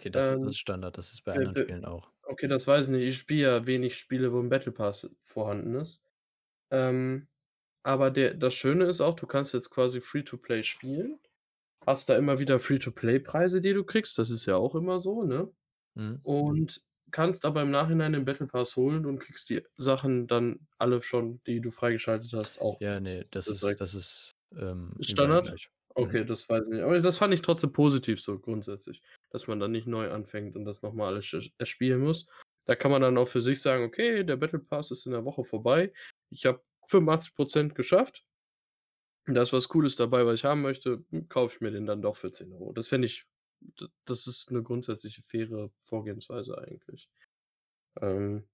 Okay, das das ähm, ist Standard, das ist bei be anderen be Spielen auch. okay, das weiß ich nicht. Ich spiele ja wenig Spiele, wo 'n Battle Pass vorhanden ist. Ähm, aber der das Schöne ist auch, du kannst jetzt quasi Free to Play spielen, hast da immer wieder Free-to-Play-Preise, die du kriegst, das ist ja auch immer so, ne? Mhm. Und kannst aber im Nachhinein den Battle Pass holen und kriegst die Sachen dann alle schon, die du freigeschaltet hast, auch Ja, ne, das ist das ist, ähm, Ist überall Standard? gleich. Mhm. Okay, das weiß ich nicht. Aber das fand ich trotzdem positiv so grundsätzlich, dass man dann nicht neu anfängt und das noch mal alles erspielen muss. Da kann man dann auch für sich sagen: „Okay, der Battle Pass ist in der Woche vorbei. Ich habe 85 % geschafft.“ „Da ist was Cooles dabei, was ich haben möchte, hm, kaufe ich mir den dann doch für 10 €.“ Das fände ich das ist 'ne grundsätzliche faire Vorgehensweise eigentlich. Ähm,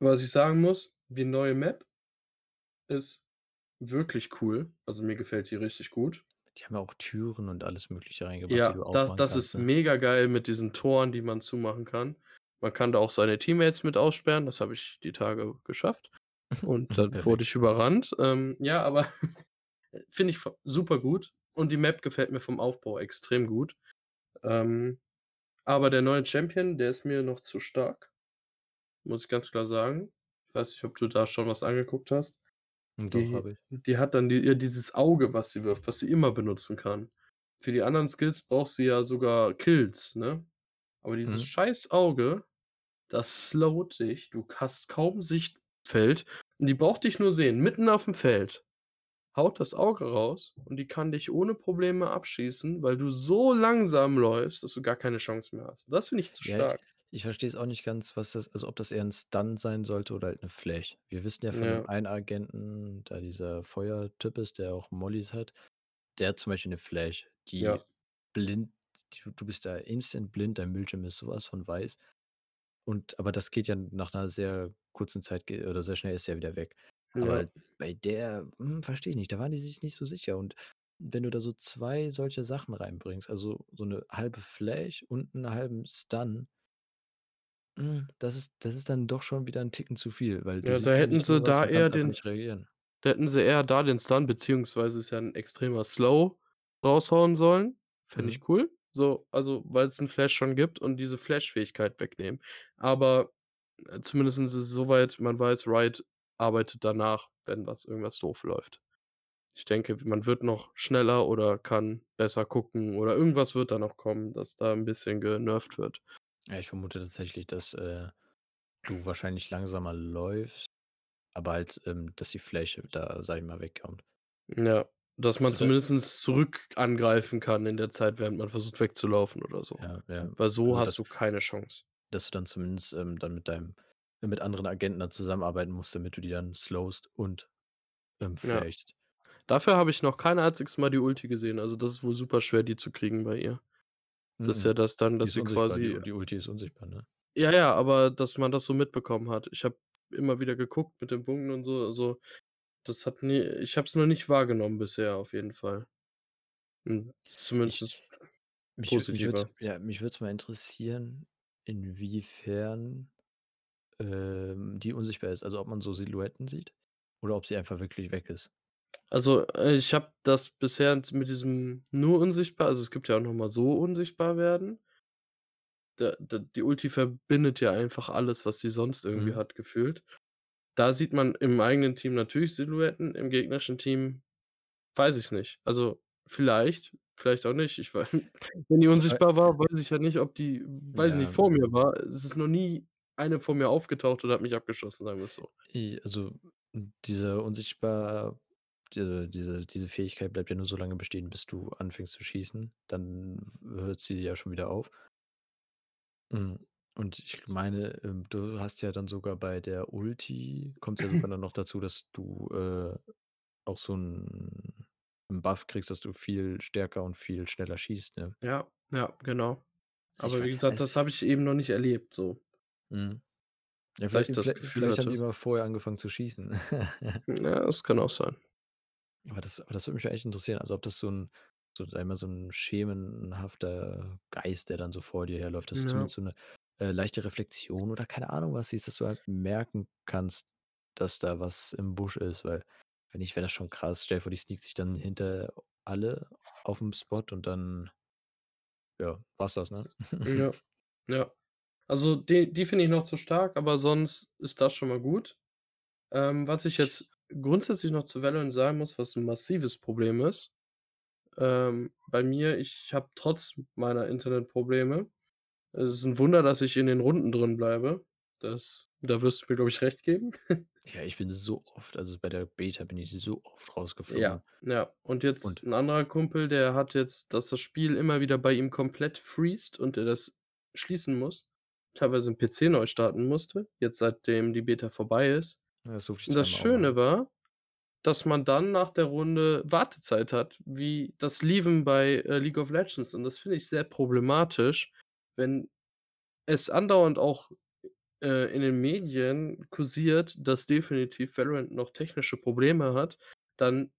was ich sagen muss, die neue Map ist wirklich cool. Also, mir gefällt die richtig gut. Die haben ja auch Türen und alles Mögliche reingebracht, die Ja, du das aufmachen das kannst, ist ne? mega geil mit diesen Toren, die man zumachen kann. Man kann da auch seine Teammates mit aussperren, das habe ich die Tage geschafft und dann wurde Perfekt. ich überrannt. Ähm, ja, aber finde ich v supergut und die Map gefällt mir vom Aufbau extrem gut. Ähm, aber der neue Champion, der ist mir noch zu stark, muss ich ganz klar sagen. Ich weiß nicht, ob du da schon was angeguckt hast. Hm, doch, Die habe ich. die hat dann die ja, dieses Auge, was sie wirft, was sie immer benutzen kann. Für die anderen Skills braucht sie ja sogar Kills, ne? Aber dieses Mhm. scheiß Auge, das slowt dich. Du hast kaum Sichtfeld und die braucht dich nur sehen, mitten auf'm Feld, haut das Auge raus und die kann dich ohne Probleme abschießen, weil du so langsam läufst, dass du gar keine Chance mehr hast. Das finde ich zu Ja, ich stark. Ich verstehe es auch nicht ganz, was das also, ob das eher 'n Stun sein sollte oder halt 'ne Flash. Wir wissen ja von dem Ja. einen Agenten, da dieser Feuertyp ist, der auch Mollys hat der hat zum Beispiel 'ne Flash, die Ja. blind du du bist da instant blind, dein Bildschirm ist so was von weiß. Und aber das geht ja nach 'ner sehr kurzen Zeit ge oder sehr schnell ist der wieder weg. Ja. Aber bei der, hm, verstehe ich nicht, da waren die sich nicht so sicher. Und wenn du da so 2 solche Sachen reinbringst, also so 'ne halbe Flash und 'n halben Stun hm, das ist das ist dann doch schon wieder 'n Ticken zu viel, weil du Ja, da siehst ja hätten nicht sie was da eher einfach den nicht reagieren. da hätten sie eher da den Stun beziehungsweise ist ja 'n extremer Slow raushauen sollen. Fände Mhm. ich cool. So, also, weil's 'n Flash schon gibt und diese Flash-Fähigkeit wegnehmen. Aber, äh, zumindest ist es so weit, man weiß, Riot arbeitet danach, wenn was irgendwas doof läuft. Ich denke, man wird noch schneller oder kann besser gucken oder irgendwas wird da noch kommen, dass da 'n bisschen genervt wird. Ja, ich vermute tatsächlich, dass, äh, du wahrscheinlich langsamer läufst, aber halt, ähm, dass die Flash da, sage ich mal, wegkommt. Ja, dass man du da zumindest zurück angreifen kann in der Zeit, während man versucht wegzulaufen oder so. Ja, ja. Weil so Also, hast dass du keine Chance. dass du dann zumindest, ähm, dann mit deinem mit anderen Agenten dann zusammenarbeiten musst, damit du die dann slowst und, ähm, Ja. flashst. Dafür habe ich noch kein einziges Mal die Ulti gesehen. Also, das ist wohl super schwer, die zu kriegen bei ihr. Das ist ja Mhm. das dann, Die dass ist sie unsichtbar, die quasi die Ulti ist unsichtbar, ne? Ja, ja, aber dass man das so mitbekommen hat. Ich habe immer wieder geguckt mit den Punkten und so, also, das hat nie ich habe es noch nicht wahrgenommen bisher auf jeden Fall. Hm, zumindest Ich mich wü mich würde positiver. es ja, mich würde es mal interessieren, inwiefern, ähm, die unsichtbar ist. Also, ob man so Silhouetten sieht oder ob sie einfach wirklich weg ist. Also, äh, ich habe das bisher mit diesem nur unsichtbar also, es gibt ja auch noch mal so unsichtbar werden. Da da die Ulti verbindet ja einfach alles, was sie sonst irgendwie Mhm. hat, gefühlt. Da sieht man im eigenen Team natürlich Silhouetten, im gegnerischen Team weiß ich's nicht. Also, vielleicht, vielleicht auch nicht. Ich wei wenn die unsichtbar war, weiß ich ja nicht, ob die weiß ich nicht, Ja. vor mir war. Es ist noch nie eine vor mir aufgetaucht und hat mich abgeschossen, sagen wir's so. I also, diese unsichtbar diese diese diese Fähigkeit bleibt ja nur so lange bestehen, bis du anfängst zu schießen. Dann hört sie ja schon wieder auf. Mhm, und ich meine, ähm, du hast ja dann sogar bei der Ulti kommt's ja sogar dann noch dazu, dass du, äh, auch so 'n 'n Buff kriegst, dass du viel stärker und viel schneller schießt, ne? Ja, ja, genau. Aber wie gesagt, das habe ich eben noch nicht erlebt so. Mhm. Ja, vielleicht ich das Gefühl vielleicht haben die mal vorher angefangen zu schießen. Ja, das kann auch sein. Aber das aber das würde mich echt interessieren. Also, ob das so 'n so ich mal, so 'n schemenhafter Geist, der dann so vor dir herläuft, dass du Ja. zumindest so 'ne, äh, leichte Reflexion oder keine Ahnung was siehst, dass du halt merken kannst, dass da was im Busch ist, weil wenn nicht, wäre das schon krass. Stell dir vor, die sneakt sich dann hinter alle aufm Spot und dann ja, war's das, ne? Ja, ja. Also, die die finde ich noch zu stark, aber sonst ist das schon mal gut. Ähm, was Ich jetzt grundsätzlich noch zu Valorant sagen muss, was 'n massives Problem ist, ähm, bei mir, ich habe trotz meiner Internetprobleme es ist 'n Wunder, dass ich in den Runden drin bleibe. Das da wirst du mir, glaube ich, recht geben. Ja, ich bin so oft also, bei der Beta bin ich so oft Ja, rausgeflogen. ja. Und jetzt Und 'n anderer Kumpel, der hat jetzt dass das Spiel immer wieder bei ihm komplett freezed und er das schließen muss, teilweise 'n PC neu starten musste, jetzt seitdem die Beta vorbei ist. Das Und das zweimal auch machen. Schöne war, dass man dann nach der Runde Wartezeit hat, wie das Leaven bei, äh, League of Legends. Und das finde ich sehr problematisch, wenn es andauernd auch, äh, in den Medien kursiert, dass definitiv Valorant noch technische Probleme hat, dann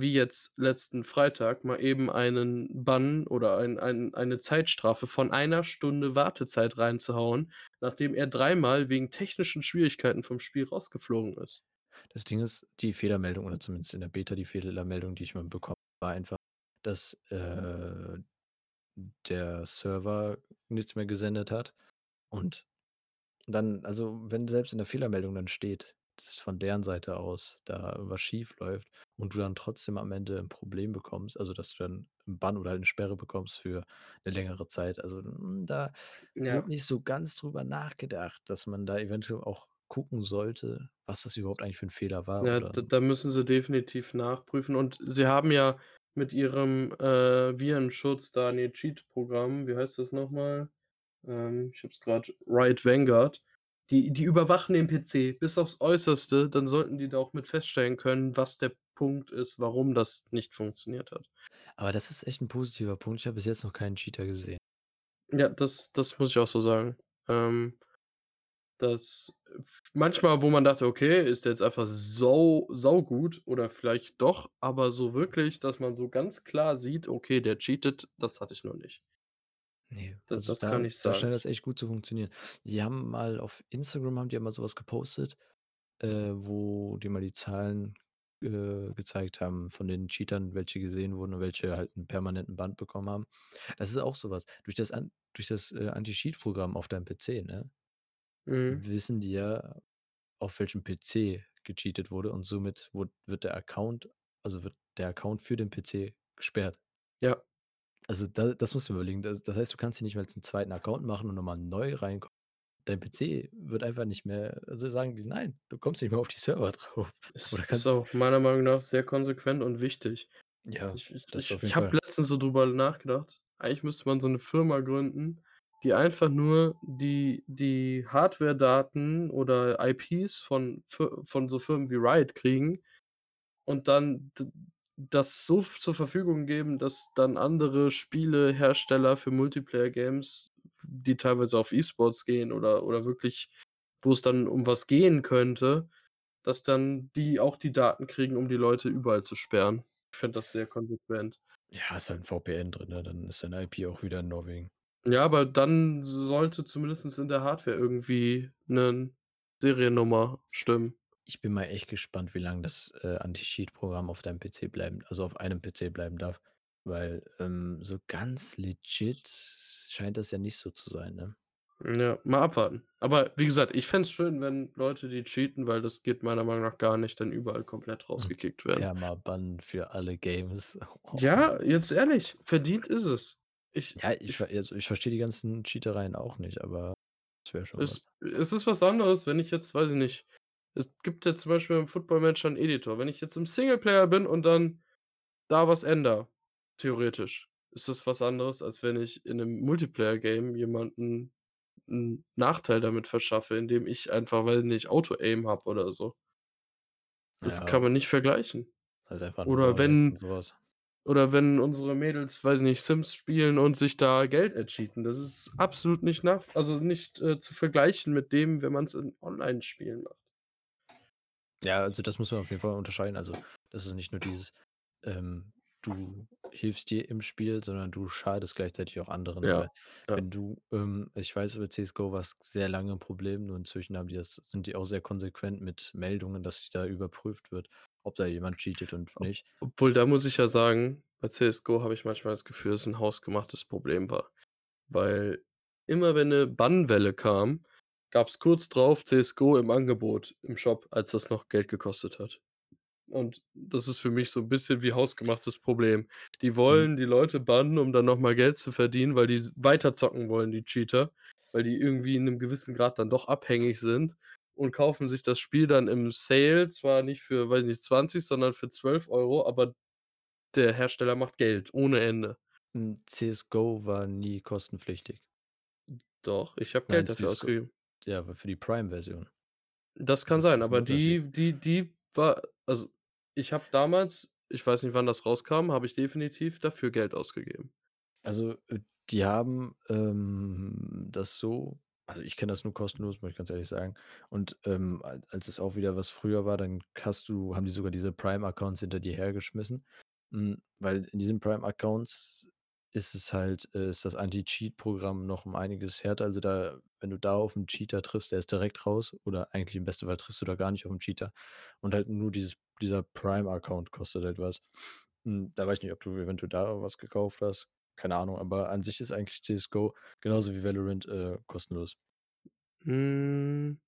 wie jetzt letzten Freitag mal eben einen Bann oder ein ein eine Zeitstrafe von 1 Stunde Wartezeit reinzuhauen, nachdem er dreimal wegen technischen Schwierigkeiten vom Spiel rausgeflogen ist. Das Ding ist, die Fehlermeldung oder zumindest in der Beta die Fehlermeldung, die ich mal bekommen war einfach, dass, äh, der Server nichts mehr gesendet hat. Und dann also, wenn selbst in der Fehlermeldung dann steht, dass von deren Seite aus da was schiefläuft und du dann trotzdem am Ende 'n Problem bekommst, also, dass du dann 'n Bann oder halt 'ne Sperre bekommst für 'ne längere Zeit. Also, hm, da Ja. wurde nicht so ganz drüber nachgedacht, dass man da eventuell auch gucken sollte, was das überhaupt eigentlich für 'n Fehler war Ja, oder d da müssen sie definitiv nachprüfen. Und sie haben ja mit ihrem, äh, Virenschutz da ne, Cheat-Programm, wie heißt das noch mal? Ähm, ich habe es grad Riot Vanguard. Die die überwachen den PC bis aufs Äußerste, dann sollten die da auch mit feststellen können, was der Punkt ist, warum das nicht funktioniert hat. Aber das ist echt 'n positiver Punkt. Ich habe bis jetzt noch keinen Cheater gesehen. Ja, das das muss ich auch so sagen. Ähm, das f manchmal, wo man dachte: „Okay, ist der jetzt einfach sau saugut oder vielleicht doch“, aber so wirklich, dass man so ganz klar sieht: „Okay, der cheatet“, das hatte ich noch nicht. Ne, D also das da kann ich da sagen. scheint das echt gut zu funktionieren. Die haben mal auf Instagram haben die ja mal so was gepostet, äh, wo die mal die Zahlen, äh, gezeigt haben von den Cheatern, welche gesehen wurden und welche halt 'n permanenten Band bekommen haben. Das ist auch so was. Durch das An durch das, äh, Anti-Cheat-Programm auf deinem PC, ne, Mhm. wissen die ja, auf welchem PC gecheatet wurde und somit wurd wird der Account also wird der Account für den PC gesperrt. Ja. Also da das musst du dir überlegen. Das das heißt, du kannst dir nicht mal jetzt 'n 2. Account machen und noch mal neu reinko dein PC wird einfach nicht mehr also sagen die: „Nein, du kommst nicht mehr auf die Server drauf.“ Ist Oder ist auch meiner Meinung nach sehr konsequent und wichtig. Ja, Ich ich das ich habe letztens so drüber nachgedacht. Eigentlich müsste man so 'ne Firma gründen, die einfach nur die die Hardwaredaten oder IPs von von so Firmen wie Riot kriegen und dann das so zur Verfügung geben, dass dann andere Spielehersteller für Multiplayer-Games, die teilweise auf E-Sports gehen oder oder wirklich wo es dann um was gehen könnte, dass dann die auch die Daten kriegen, um die Leute überall zu sperren. Ich finde das sehr konsequent. Ja, ist halt 'n VPN drin, ne? Dann ist deine IP auch wieder in Norwegen. Ja, aber dann sollte zumindest in der Hardware irgendwie 'nen Seriennummer stimmen. Ich bin mal echt gespannt, wie lang das, äh, Anti-Cheat-Programm auf deinem PC bleiben also auf einem PC bleiben darf, weil, ähm, so ganz legit scheint das ja nicht so zu sein, ne? Ja, mal abwarten. Aber wie gesagt, ich fände es schön, wenn Leute, die cheaten weil das geht meiner Meinung nach gar nicht, dann überall komplett Hm, rausgekickt werden. Permaban für alle Games. Ja, jetzt ehrlich, verdient ist es. Ich Ja, ich ich also ich verstehe die ganzen Cheatereien auch nicht, aber das wäre schon was. Es es ist was anderes, wenn ich jetzt weiß ich nicht es gibt ja zum Beispiel im Football Manager 'n Editor. Wenn ich jetzt im Singleplayer bin und dann da was ändere, theoretisch, ist das was anderes, als wenn ich in 'nem Multiplayer-Game jemanden 'n Nachteil damit verschaffe, indem ich einfach, weiß ich nicht, Auto-Aim habe oder so. Das Ja. kann man nicht vergleichen. Das ist einfach Oder wenn oder wenn unsere Mädels, weiß ich nicht, Sims spielen und sich da Geld ercheaten. Das ist absolut nicht nach also nicht, äh, zu vergleichen mit dem, wenn man's in Online-Spielen macht. Ja, also das muss man auf jeden Fall unterscheiden. Also, das ist nicht nur dieses, ähm, du hilfst dir im Spiel, sondern du schadest gleichzeitig auch anderen, Ja, weil ja. wenn du, ähm ich weiß, bei CS:GO war's sehr lange 'n Problem, nur inzwischen haben die das sind die auch sehr konsequent mit Meldungen, dass da überprüft wird, ob da jemand cheatet und nicht. obwohl, da muss ich ja sagen, bei CS:GO habe ich manchmal das Gefühl, dass es 'n hausgemachtes Problem war. Weil immer wenn 'ne Bannwelle kam, gab's kurz drauf CS:GO im Angebot im Shop, als das noch Geld gekostet hat. Und das ist für mich so 'n bisschen wie hausgemachtes Problem. Die Mhm. wollen die Leute bannen, um dann noch mal Geld zu verdienen, weil die s weiter zocken wollen, die Cheater, weil die irgendwie in 'nem gewissen Grad dann doch abhängig sind und kaufen sich das Spiel dann im Sale, zwar nicht für, weiß ich nicht, 20, sondern für 12 €, aber der Hersteller macht Geld ohne Ende. Hm, CS:GO war nie kostenpflichtig. Doch, ich habe Geld dafür CS:GO ausgegeben. Ja, aber für die Prime-Version. Das kann Das sein, ist aber Unterschied. die die die war also ich habe damals ich weiß nicht, wann das rauskam, habe ich definitiv dafür Geld ausgegeben. Also, äh, die haben, ähm, das so also ich kenne das nur kostenlos, muss ich ganz ehrlich sagen. Und, ähm, al als es auch wieder was früher war, dann hast du haben die sogar diese Prime-Accounts hinter dir hergeschmissen. Hm, weil in diesen Prime-Accounts ist es halt äh, ist das Anti-Cheat-Programm noch um einiges härter. Also da wenn du da auf 'n Cheater triffst, der ist direkt raus oder eigentlich im besten Fall triffst du da gar nicht auf 'n Cheater. Und halt nur dieses dieser Prime-Account kostet halt was. Hm, da weiß ich nicht, ob du eventuell da was gekauft hast. Keine Ahnung, aber an sich ist eigentlich CS:GO genauso wie Valorant, äh, kostenlos. Hm.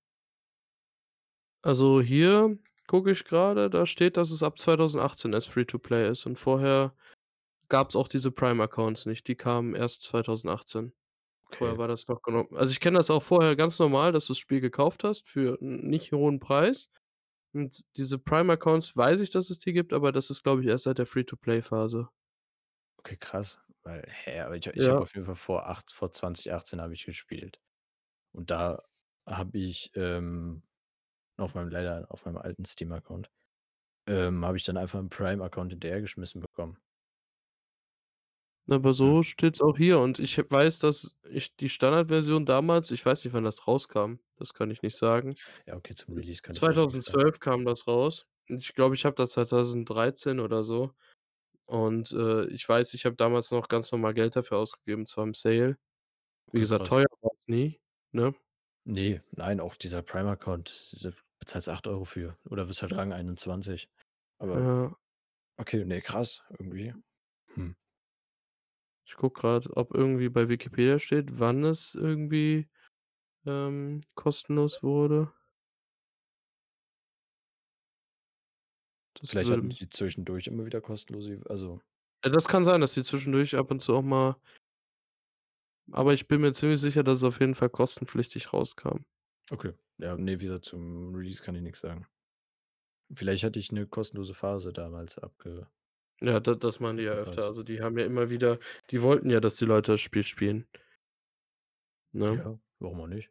Also hier gucke ich grade, da steht, dass es ab 2018 erst Free-to-Play ist und vorher gab's auch diese Prime-Accounts nicht. Die kamen erst 2018. Vorher Okay. war das noch genau also ich kenne das auch vorher ganz normal, dass du das Spiel gekauft hast für 'n nicht hohen Preis. Und diese Prime-Accounts weiß ich, dass es die gibt, aber das ist, glaube ich, erst seit der Free-to-Play-Phase. Okay, krass, weil hä, aber ich ich habe Ja. auf jeden Fall vor acht vor 2018 habe ich gespielt. Und da habe ich, ähm, auf meinem leider auf meinem alten Steam-Account, ähm, habe ich dann einfach 'n Prime-Account hinterhergeschmissen bekommen. Aber Mhm. so steht's auch hier und ich weiß, dass ich die Standardversion damals ich weiß nicht, wann das rauskam, das kann ich nicht sagen. Ja, okay, zum Das Release kann ich echt nix sagen. 2012 kam das raus und ich glaube, ich habe das 2013 oder so und, äh, ich weiß, ich habe damals noch ganz normal Geld dafür ausgegeben, zwar im Sale. Wie Okay, gesagt, krass. teuer war's nie, ne? Ne, nein, auch dieser Prime-Account, da bezahlst 8 € für oder wirst halt Rang 21. Aber Ja. okay, ne, krass irgendwie. Hm. Ich gucke grad, ob irgendwie bei Wikipedia steht, wann es irgendwie, ähm, kostenlos wurde. Das Vielleicht würde hatten die zwischendurch immer wieder kostenlose also Ja, das kann sein, dass die zwischendurch ab und zu auch mal aber ich bin mir ziemlich sicher, dass es auf jeden Fall kostenpflichtig rauskam. Okay. Ja, ne, wie gesagt, zum Release kann ich nix sagen. Vielleicht hatte ich 'ne kostenlose Phase damals abge Ja, da das machen die ja öfter. Also, die haben ja immer wieder die wollten ja, dass die Leute das Spiel spielen. Ne? Ja, warum auch nicht?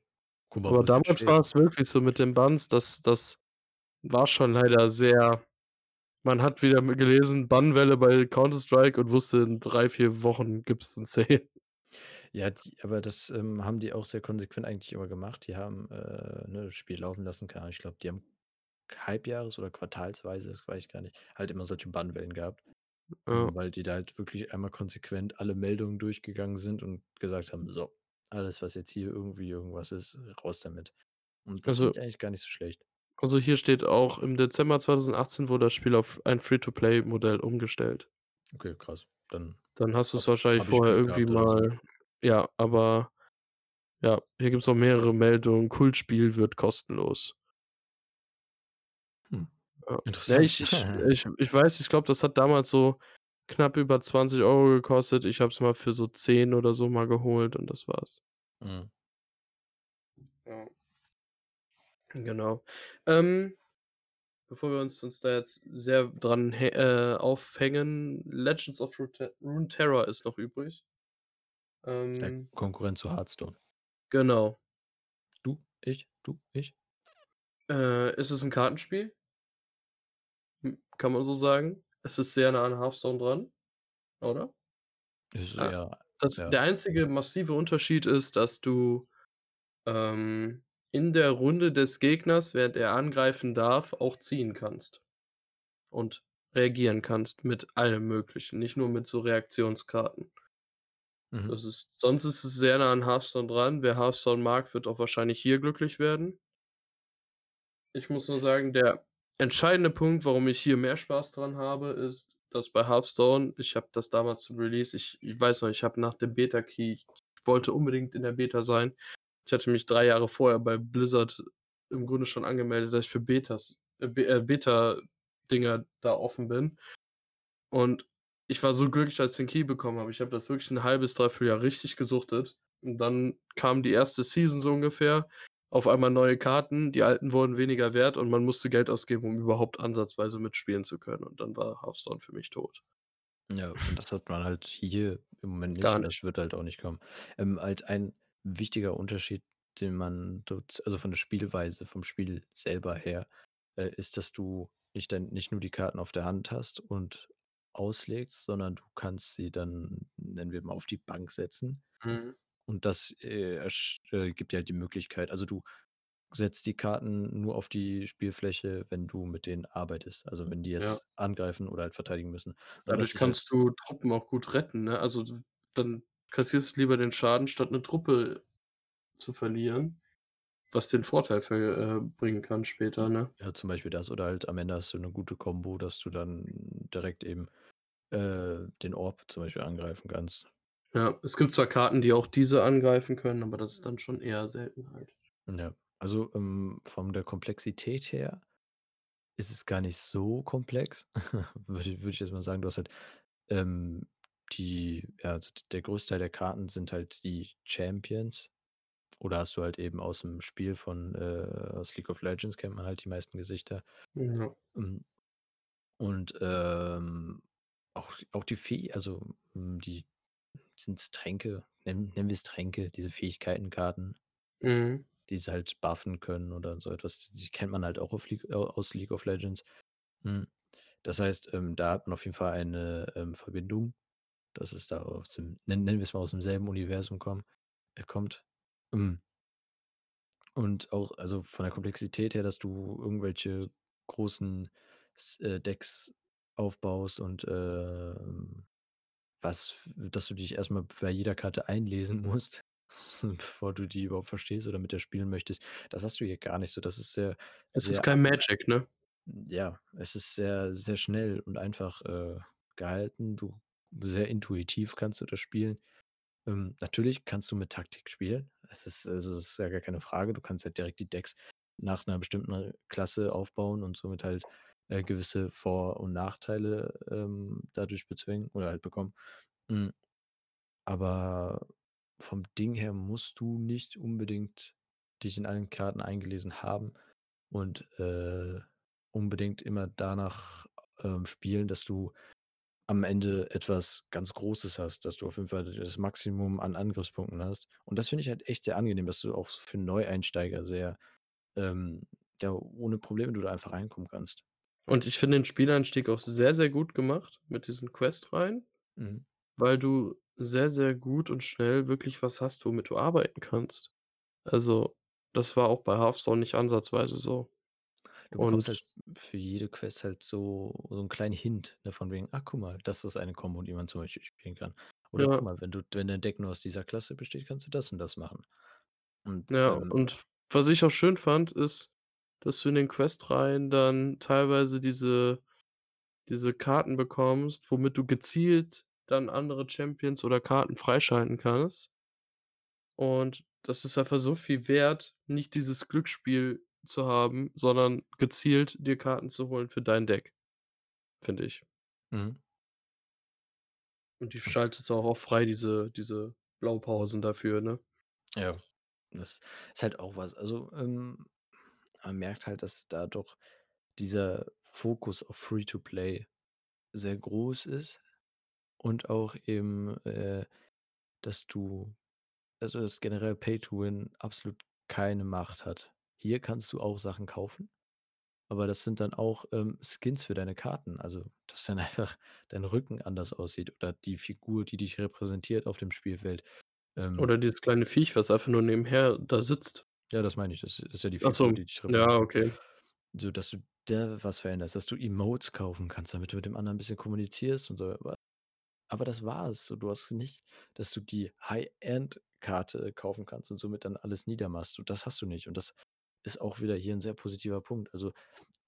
Guck mal, Aber es damals steht. war's wirklich so mit den Bans, das das war schon leider sehr man hat wieder gelesen, Bannwelle bei Counter Strike und wusste, in 3, 4 Wochen gibt's 'n Sale. Ja, die aber das, ähm, haben die auch sehr konsequent eigentlich immer gemacht. Die haben, äh, ne, das Spiel laufen lassen, keine Ahnung, ich glaube, die haben halbjahres oder quartalsweise, das weiß ich gar nicht, halt immer solche Bannwellen gehabt. Ja. Hm, weil die da halt wirklich einmal konsequent alle Meldungen durchgegangen sind und gesagt haben: „So, alles, was jetzt hier irgendwie irgendwas ist, raus damit.“ Und das finde Also ich eigentlich gar nicht so schlecht. also, hier steht auch, im Dezember 2018 wurde das Spiel auf ein Free-to-Play-Modell umgestellt. Okay, krass. Dann Dann hast habe du's wahrscheinlich ich vorher Glück irgendwie gehabt oder so. mal ja, aber ja, hier gibt's auch mehrere Meldungen. Kultspiel wird kostenlos. Hm, Ja. Interessant. ich ich ich ich weiß, ich glaube, das hat damals so knapp über 20 € gekostet. Ich habe es mal für so 10 oder so mal geholt und das war's. Mhm. Ja. Genau. Ähm, bevor wir uns uns da jetzt sehr dran äh, aufhängen, Legends of Rute Runeterra ist noch übrig. Der Ähm Konkurrent zu Hearthstone. Genau. Du, ich, du, ich. Äh, es ist 'n Kartenspiel. Kann man so sagen. Es ist sehr nah an Hearthstone dran, oder? Ist Ah, ja das ja. der einzige massive Unterschied ist, dass du, ähm, in der Runde des Gegners, während er angreifen darf, auch ziehen kannst und reagieren kannst mit allem Möglichen, nicht nur mit so Reaktionskarten. Mhm. Das ist sonst ist es sehr nah an Hearthstone dran. Wer Hearthstone mag, wird auch wahrscheinlich hier glücklich werden. Ich muss nur sagen, der entscheidende Punkt, warum ich hier mehr Spaß dran habe, ist, dass bei Hearthstone ich habe das damals zum Release ich ich weiß noch, ich habe nach dem Beta-Key ich wollte unbedingt in der Beta sein. Ich hatte mich 3 Jahre vorher bei Blizzard im Grunde schon angemeldet, dass ich für Betas äh, äh, Beta-Dinger da offen bin. Und ich war so glücklich, als ich den Key bekommen habe. Ich habe das wirklich 'n 1/2, 3/4 Jahr richtig gesuchtet. Und dann kam die 1. Season so ungefähr. Auf einmal neue Karten, die alten wurden weniger wert und man musste Geld ausgeben, um überhaupt ansatzweise mitspielen zu können. Und dann war Hearthstone für mich tot. Ja, und das hat man halt hier im Moment nicht Gar und das nicht. wird halt auch nicht kommen. Ähm, halt ein wichtiger Unterschied, den man dort also, von der Spielweise, vom Spiel selber her, äh, ist, dass du nicht dann nicht nur die Karten auf der Hand hast und auslegst, sondern du kannst sie dann, nennen wir mal, auf die Bank setzen. Mhm. Und das, äh, ersch äh, gibt dir halt die Möglichkeit also, du setzt die Karten nur auf die Spielfläche, wenn du mit denen arbeitest, also, wenn die Ja. jetzt angreifen oder halt verteidigen müssen. Und das Dadurch ist halt kannst du Truppen auch gut retten, ne? Also, d dann kassierst du lieber den Schaden, statt 'ne Truppe zu verlieren, was den Vorteil ver äh, bringen kann später, ne? Ja, zum Beispiel das oder halt am Ende hast du 'ne gute Kombo, dass du dann direkt eben, äh, den Orb zum Beispiel angreifen kannst. Ja, es gibt zwar Karten, die auch diese angreifen können, aber das ist dann schon eher Seltenheit. Ja, also, ähm, von der Komplexität her ist es gar nicht so komplex, würde ich würde ich jetzt mal sagen. Du hast halt, ähm, die ja, also, der Großteil der Karten sind halt die Champions oder hast du halt eben aus'm Spiel von äh, aus League of Legends kennt man halt die meisten Gesichter. Ja. Hm, und, ähm, auch auch die Fäh also, hm, die sind's Tränke, nennen nennen wir's Tränke, diese Fähigkeitenkarten Mhm. die sie halt buffen können oder so etwas. Die kennt man halt auch auf League au aus League of Legends. Hm, das heißt, ähm, da hat man auf jeden Fall eine, ähm, Verbindung. dass es da aus dem nennen nennen wir's mal aus demselben Universum kommen äh, kommt. Hm. Und auch also, von der Komplexität her, dass du irgendwelche großen äh, Decks aufbaust und, ähm, was dass du dich erst mal bei jeder Karte einlesen musst, bevor du die überhaupt verstehst oder mit der spielen möchtest. Das hast du hier gar nicht so. Das ist sehr, Es ist sehr kein Magic, ne? ja, es ist sehr, sehr schnell und einfach, äh, gehalten. Du sehr intuitiv kannst du das spielen. Ähm, natürlich kannst du mit Taktik spielen. Es ist also, es ist ja gar keine Frage. Du kannst halt direkt die Decks nach 'ner bestimmten Klasse aufbauen und somit halt, äh, gewisse Vor und Nachteile, ähm, dadurch bezwingen oder halt bekommen. Hm, aber vom Ding her musst du nicht unbedingt dich in allen Karten eingelesen haben und, äh, unbedingt immer danach, ähm, spielen, dass du am Ende etwas ganz Großes hast, dass du auf jeden Fall das Maximum an Angriffspunkten hast. Und das finde ich halt echt sehr angenehm, dass du auch für Neueinsteiger sehr, ähm ja, ohne Probleme du da einfach reinkommen kannst. Und ich finde den Spieleinstieg auch sehr, sehr gut gemacht mit diesen Questreihen, Mhm. weil du sehr, sehr gut und schnell wirklich was hast, womit du arbeiten kannst. Also, das war auch bei Hearthstone nicht ansatzweise so. Du bekommst halt Und für jede Quest halt so so 'n kleinen Hint, ne, von wegen: „Ah, guck mal, das ist eine Kombo, die man zum Beispiel spielen kann.“ Oder: „Guck ja, mal, wenn du wenn dein Deck nur aus dieser Klasse besteht, kannst du das und das machen.“ Und, ja, ähm und was ich auch schön fand, ist, dass du in den Questreihen dann teilweise diese diese Karten bekommst, womit du gezielt dann andere Champions oder Karten freischalten kannst. Und das ist einfach so viel wert, nicht dieses Glücksspiel zu haben, sondern gezielt dir Karten zu holen für dein Deck, finde ich. mhm. Und die schaltest du auch auch frei, diese diese Blaupausen dafür, ne? Ja, das ist halt auch was. Also, ähm, man merkt halt, dass da doch dieser Fokus auf Free to Play sehr groß ist und auch eben, äh, dass du also, dass generell Pay to Win absolut keine Macht hat. Hier kannst du auch Sachen kaufen, aber das sind dann auch, ähm, Skins für deine Karten. Also, dass dann einfach dein Rücken anders aussieht oder die Figur, die dich repräsentiert auf dem Spielfeld. Ähm, Oder dieses kleine Viech, was einfach nur nebenher da sitzt. Ja, das meine ich. Das ist ja die Ach Figur, so, die dich ja, repräsentiert. okay. So, dass du da was veränderst, dass du Emotes kaufen kannst, damit du mit dem anderen 'n bisschen kommunizierst und so. Aber aber das war's. So, du hast nicht, dass du die High-End-Karte kaufen kannst und somit dann alles niedermachst. Das hast du nicht. Und das ist auch wieder hier 'n sehr positiver Punkt. Also,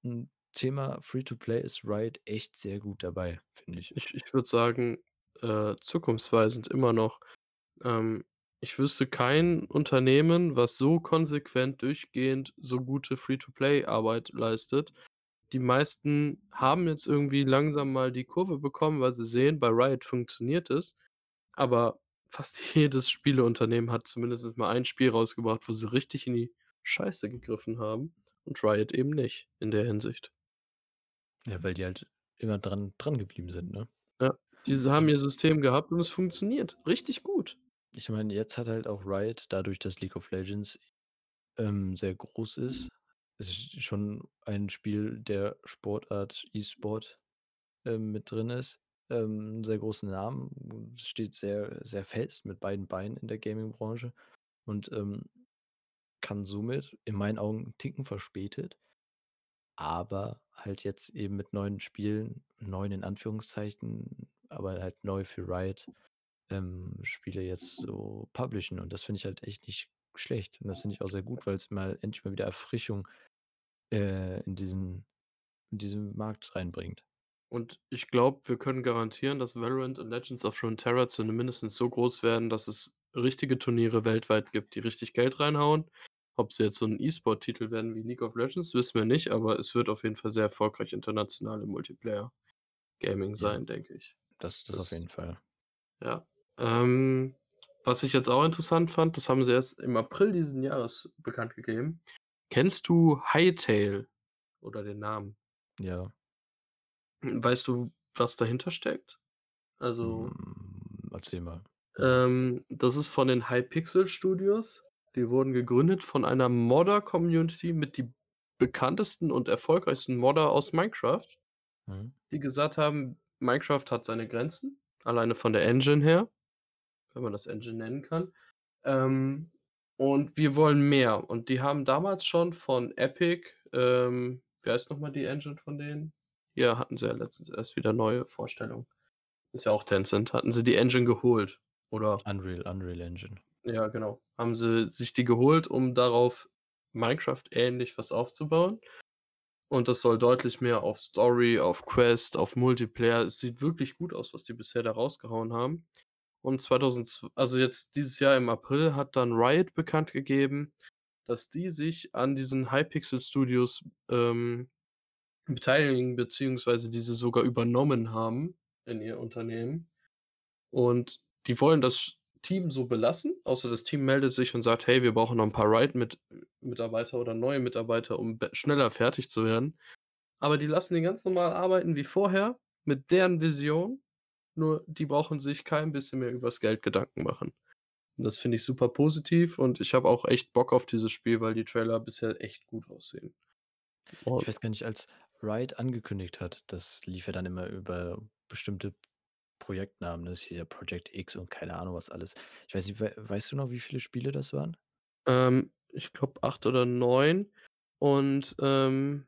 hm, Thema Free-to-Play ist Riot echt sehr gut dabei, finde ich. Ich ich würde sagen, äh, zukunftsweisend immer noch. Ähm, ich wüsste kein Unternehmen, was so konsequent durchgehend so gute Free-to-Play-Arbeit leistet. Die meisten haben jetzt irgendwie langsam mal die Kurve bekommen, weil sie sehen, bei Riot funktioniert es, aber fast jedes Spieleunternehmen hat zumindest mal ein Spiel rausgebracht, wo sie richtig in die Scheiße gegriffen haben und Riot eben nicht in der Hinsicht. Ja, weil die halt immer dran dran geblieben sind, ne? Ja, Ich haben ihr System gehabt und es funktioniert richtig gut. Ich meine, jetzt hat halt auch Riot dadurch, dass League of Legends, ähm, sehr groß ist es ist schon ein Spiel der Sportart E-Sport ähm, mit drin ist, ähm, 'n sehr großen Namen, steht sehr sehr fest mit beiden Beinen in der Gaming-Branche und, ähm, kann somit in meinen Augen 'n Ticken verspätet, aber halt jetzt eben mit neuen Spielen, neuen in Anführungszeichen, aber halt neu für Riot, ähm, Spiele jetzt so publishen und das finde ich halt echt nicht schlecht und das finde ich auch sehr gut, weil's mal endlich mal wieder Erfrischung, äh, in diesen in diesen Markt reinbringt. Und ich glaube, wir können garantieren, dass Valorant und Legends of Runeterra zu 'nem mindestens so groß werden, dass es richtige Turniere weltweit gibt, die richtig Geld reinhauen. Ob sie jetzt so 'n E-Sport-Titel werden wie League of Legends, wissen wir nicht, aber es wird auf jeden Fall sehr erfolgreich international im Multiplayer-Gaming Ja, sein, denke ich. das das auf Das jeden Fall. ja. Ähm, was ich jetzt auch interessant fand, das haben sie erst im April diesen Jahres bekannt gegeben. Kennst du Hytale oder den Namen? Ja. Weißt du, was dahinter steckt? Also Hm, erzähl mal. Ähm, das ist von den Hypixel Studios. Die wurden gegründet von einer Modder-Community mit die bekanntesten und erfolgreichsten Modder aus Minecraft, Mhm. die gesagt haben, Minecraft hat seine Grenzen alleine von der Engine her, wenn man das Engine nennen kann. Ähm, und wir wollen mehr. Und die haben damals schon von Epic, ähm wie heißt noch mal die Engine von denen? Hier hatten sie ja letztens erst wieder neue Vorstellungen. Ist ja auch Tencent, hatten sie die Engine geholt, oder Unreal Unreal Engine. Ja, genau. Haben sie sich die geholt, um darauf Minecraft ähnlich was aufzubauen. Und das soll deutlich mehr auf Story, auf Quest, auf Multiplayer es sieht wirklich gut aus, was die bisher da rausgehauen haben. Und zweitausendzw also jetzt dieses Jahr im April hat dann Riot bekannt gegeben, dass die sich an diesen Hypixel Studios, ähm, beteiligen, beziehungsweise diese sogar übernommen haben in ihr Unternehmen. Und die wollen das Team so belassen, außer das Team meldet sich und sagt: „Hey, wir brauchen noch 'n paar Riot Mit Mitarbeiter oder neue Mitarbeiter, um schneller fertig zu werden.“ Aber die lassen die ganz normal arbeiten wie vorher mit deren Vision, nur die brauchen sich kein bisschen mehr übers Geld Gedanken machen. Und das finde ich super positiv und ich habe auch echt Bock auf dieses Spiel, weil die Trailer bisher echt gut aussehen. Ich Und weiß gar nicht, als Riot angekündigt hat, das lief ja dann immer über bestimmte Projektnamen, ne? Das hieß ja Project X und keine Ahnung was alles. Ich weiß nicht, wei weißt du noch, wie viele Spiele das waren? Ähm, ich glaube 8 oder 9 und, ähm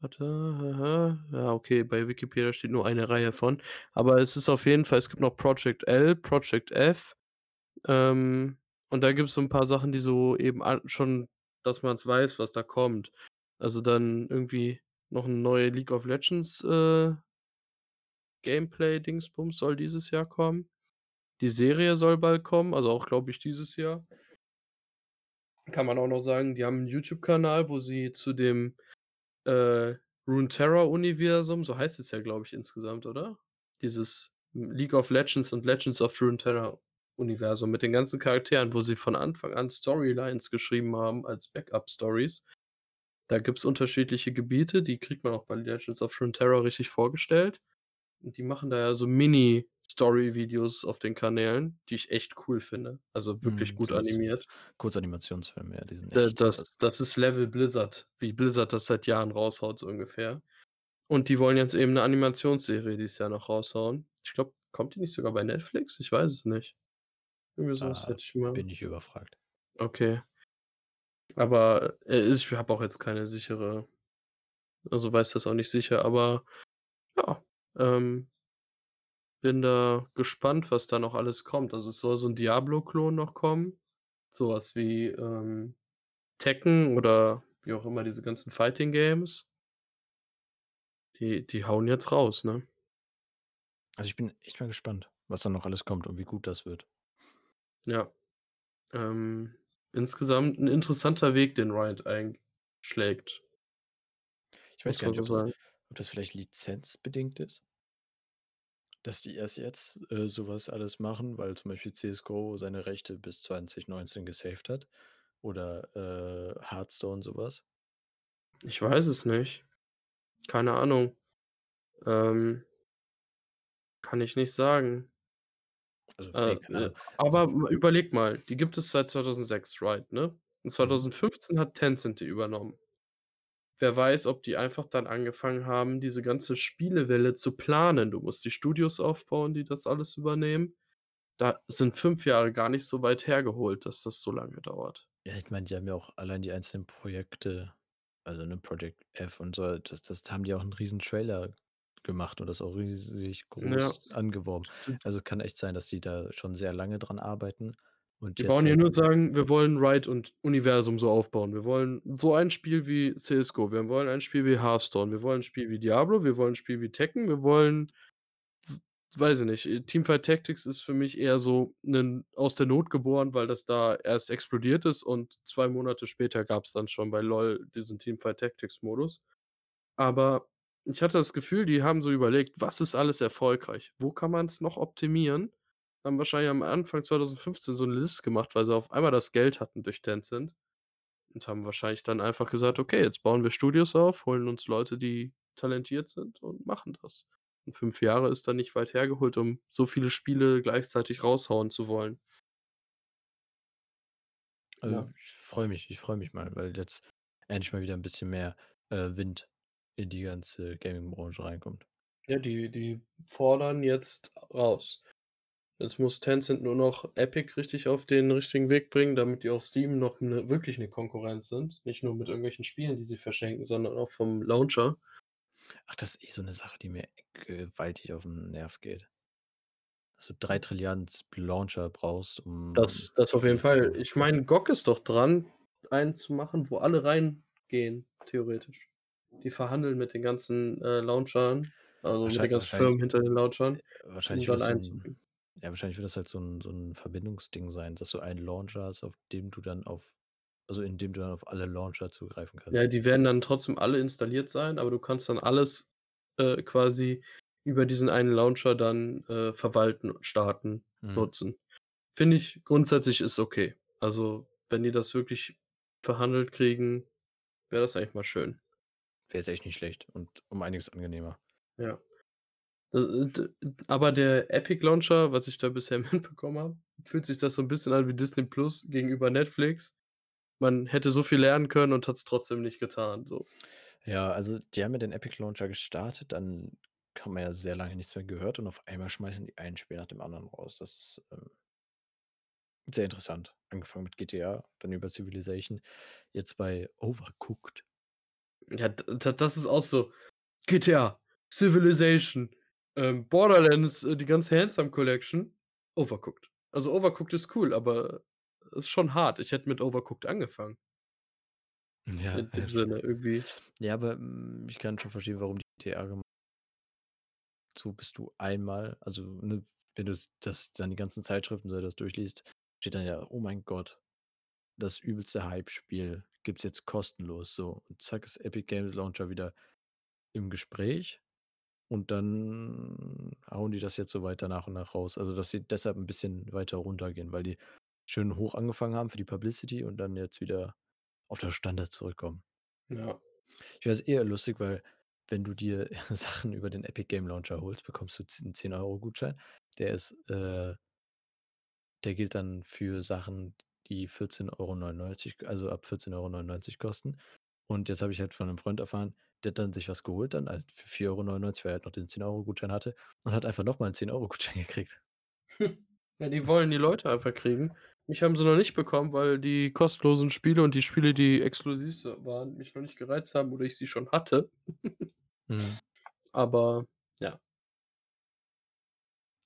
warte, ja, okay, bei Wikipedia steht nur eine Reihe von. Aber es ist auf jeden Fall es gibt noch Project L, Project F, ähm, und da gibt's so 'n paar Sachen, die so eben schon dass man's weiß, was da kommt. Also, dann irgendwie noch 'n neue League of Legends, äh Gameplay-Dingsbums soll dieses Jahr kommen. Die Serie soll bald kommen, also auch, glaube ich, dieses Jahr. Kann man auch noch sagen, die haben 'n YouTube-Kanal, wo sie zu dem, äh, Runeterra-Universum so heißt es ja, glaube ich, insgesamt, oder? Dieses League of Legends und Legends of Runeterra-Universum mit den ganzen Charakteren, wo sie von Anfang an Storylines geschrieben haben als Backup-Stories. Da gibt's unterschiedliche Gebiete, die kriegt man auch bei Legends of Runeterra richtig vorgestellt. Und die machen da ja so Mini-Story-Videos auf den Kanälen, die ich echt cool finde, also wirklich Mhm, gut animiert. Kurzanimationsfilme, ja, die sind echt das das ist Level Blizzard, wie Blizzard das seit Jahren raushaut, so ungefähr. Und die wollen jetzt eben 'ne Animationsserie dieses Jahr noch raushauen. Ich glaube, kommt die nicht sogar bei Netflix? Ich weiß es nicht. Irgendwie so was Da hätte ich mal bin ich überfragt. Okay. Aber, äh, ich habe auch jetzt keine sichere also, weiß das auch nicht sicher, aber ja, ähm bin da gespannt, was da noch alles kommt. Also, es soll so 'n Diablo-Klon noch kommen, so was wie, ähm, Tekken oder wie auch immer diese ganzen Fighting Games. Die die hauen jetzt raus, ne? Also, ich bin echt mal gespannt, was da noch alles kommt und wie gut das wird. Ja, ähm, insgesamt 'n interessanter Weg, den Riot einschlägt. Ich weiß Muss gar nicht, ob das ob das vielleicht lizenzbedingt ist? Dass die erst jetzt, äh, so was alles machen, weil zum Beispiel CS:GO seine Rechte bis 2019 gesaved hat oder, äh, Hearthstone so was? Ich weiß es nicht. Keine Ahnung. Ähm kann ich nicht sagen. Also, Äh, keine äh, aber überleg mal, die gibt es seit 2006, Riot, ne? Und Mhm. 2015 hat Tencent die übernommen. Wer weiß, ob die einfach dann angefangen haben, diese ganze Spielewelle zu planen. Du musst die Studios aufbauen, die das alles übernehmen. Da sind 5 Jahre gar nicht so weit hergeholt, dass das so lange dauert. Ja, ich meine, die haben ja auch allein die einzelnen Projekte, also, ne, Project F und so, das das haben die auch 'n riesen Trailer gemacht und das auch riesig Ja, groß angeworben. stimmt. Also, kann echt sein, dass die da schon sehr lange dran arbeiten und Die bauen ja halt nur sagen: „Wir wollen Riot und Universum so aufbauen. Wir wollen so ein Spiel wie CS:GO. Wir wollen ein Spiel wie Hearthstone. Wir wollen ein Spiel wie Diablo. Wir wollen ein Spiel wie Tekken. Wir wollen“ s weiß ich nicht. Äh, Teamfight Tactics ist für mich eher so 'nen aus der Not geboren, weil das da erst explodiert ist und 2 Monate später gab's dann schon bei LOL diesen Teamfight Tactics Modus. Aber ich hatte das Gefühl, die haben so überlegt: „Was ist alles erfolgreich? Wo kann man's noch optimieren?“ Haben wahrscheinlich am Anfang 2015 so 'ne Liste gemacht, weil sie auf einmal das Geld hatten durch Tencent und haben wahrscheinlich dann einfach gesagt: „Okay, jetzt bauen wir Studios auf, holen uns Leute, die talentiert sind und machen das.“ Und 5 Jahre ist da nicht weit hergeholt, um so viele Spiele gleichzeitig raushauen zu wollen. Also, Ja. ich freue mich ich freue mich mal, weil jetzt endlich mal wieder 'n bisschen mehr, äh, Wind in die ganze Gaming-Branche reinkommt. Ja, die die fordern jetzt raus. Jetzt muss Tencent nur noch Epic richtig auf den richtigen Weg bringen, damit die auch Steam noch 'ne wirklich 'ne Konkurrenz sind. Nicht nur mit irgendwelchen Spielen, die sie verschenken, sondern auch vom Launcher. Ach, das ist eh so 'ne Sache, die mir gewaltig auf 'n Nerv geht. Dass du 3 Trilliarden Launcher brauchst, um Das das auf jeden Fall. Ich meine, GOG ist doch dran, einen zu machen, wo alle reingehen, theoretisch. Die verhandeln mit den ganzen, äh, Launchern, also mit den ganzen Firmen hinter den Launchern, äh, um wahrscheinlich wird dann ja, wahrscheinlich wird das halt so 'n so 'n Verbindungsding sein, dass du einen Launcher hast, auf dem du dann auf also, in dem du dann auf alle Launcher zugreifen Ja, kannst. die werden dann trotzdem alle installiert sein, aber du kannst dann alles, äh, quasi über diesen einen Launcher dann, äh, verwalten, starten, Mhm. nutzen. Finde ich grundsätzlich ist okay. Also, wenn die das wirklich verhandelt kriegen, wäre das eigentlich mal schön. Wäre jetzt echt nicht schlecht und um einiges angenehmer. Ja. Äh, aber der Epic Launcher, was ich da bisher mitbekommen habe, fühlt sich das so 'n bisschen an wie Disney Plus gegenüber Netflix. Man hätte so viel lernen können und hat's trotzdem nicht getan, so. Ja, also, die haben ja den Epic Launcher gestartet, dann hat man ja sehr lange nichts mehr gehört und auf einmal schmeißen die ein Spiel nach dem anderen raus. Das ist, ähm sehr interessant. Angefangen mit GTA, dann über Civilization, jetzt bei Overcooked. Ja, das ist auch so. GTA, Civilization, ähm, Borderlands, äh, die ganze Handsome Collection, Overcooked. Also, Overcooked ist cool, aber ist schon hart. Ich hätte mit Overcooked angefangen. Ja, In ja, dem stimmt. Sinne irgendwie. Ja, aber, hm, ich kann schon verstehen, warum die GTA gem so bist du einmal also, ne, wenn du das dann die ganzen Zeitschriften so das durchliest, steht dann ja: „Oh mein Gott, das übelste Hype-Spiel gibt's jetzt kostenlos“, so. Und zack ist Epic Games Launcher wieder im Gespräch und dann hauen die das jetzt so weiter nach und nach raus. Also, dass sie deshalb 'n bisschen weiter runtergehen, weil die schön hoch angefangen haben für die Publicity und dann jetzt wieder auf das Standard zurückkommen. Ja. Ich das eher lustig, weil wenn du dir Sachen über den Epic Game Launcher holst, bekommst du z 'n 10 € Gutschein. Der ist, äh der gilt dann für Sachen, die 14,99 € also, ab 14,99 € kosten. Und jetzt habe ich halt von 'nem Freund erfahren, der hat dann sich was geholt dann halt für 4,99 €, weil er halt noch den 10 € Gutschein hatte und hat einfach noch mal 'n 10 € Gutschein gekriegt. Ja, die wollen die Leute einfach kriegen. Mich haben sie noch nicht bekommen, weil die kostenlosen Spiele und die Spiele, die exklusiv waren, mich noch nicht gereizt haben oder ich sie schon hatte. Mhm. Aber ja.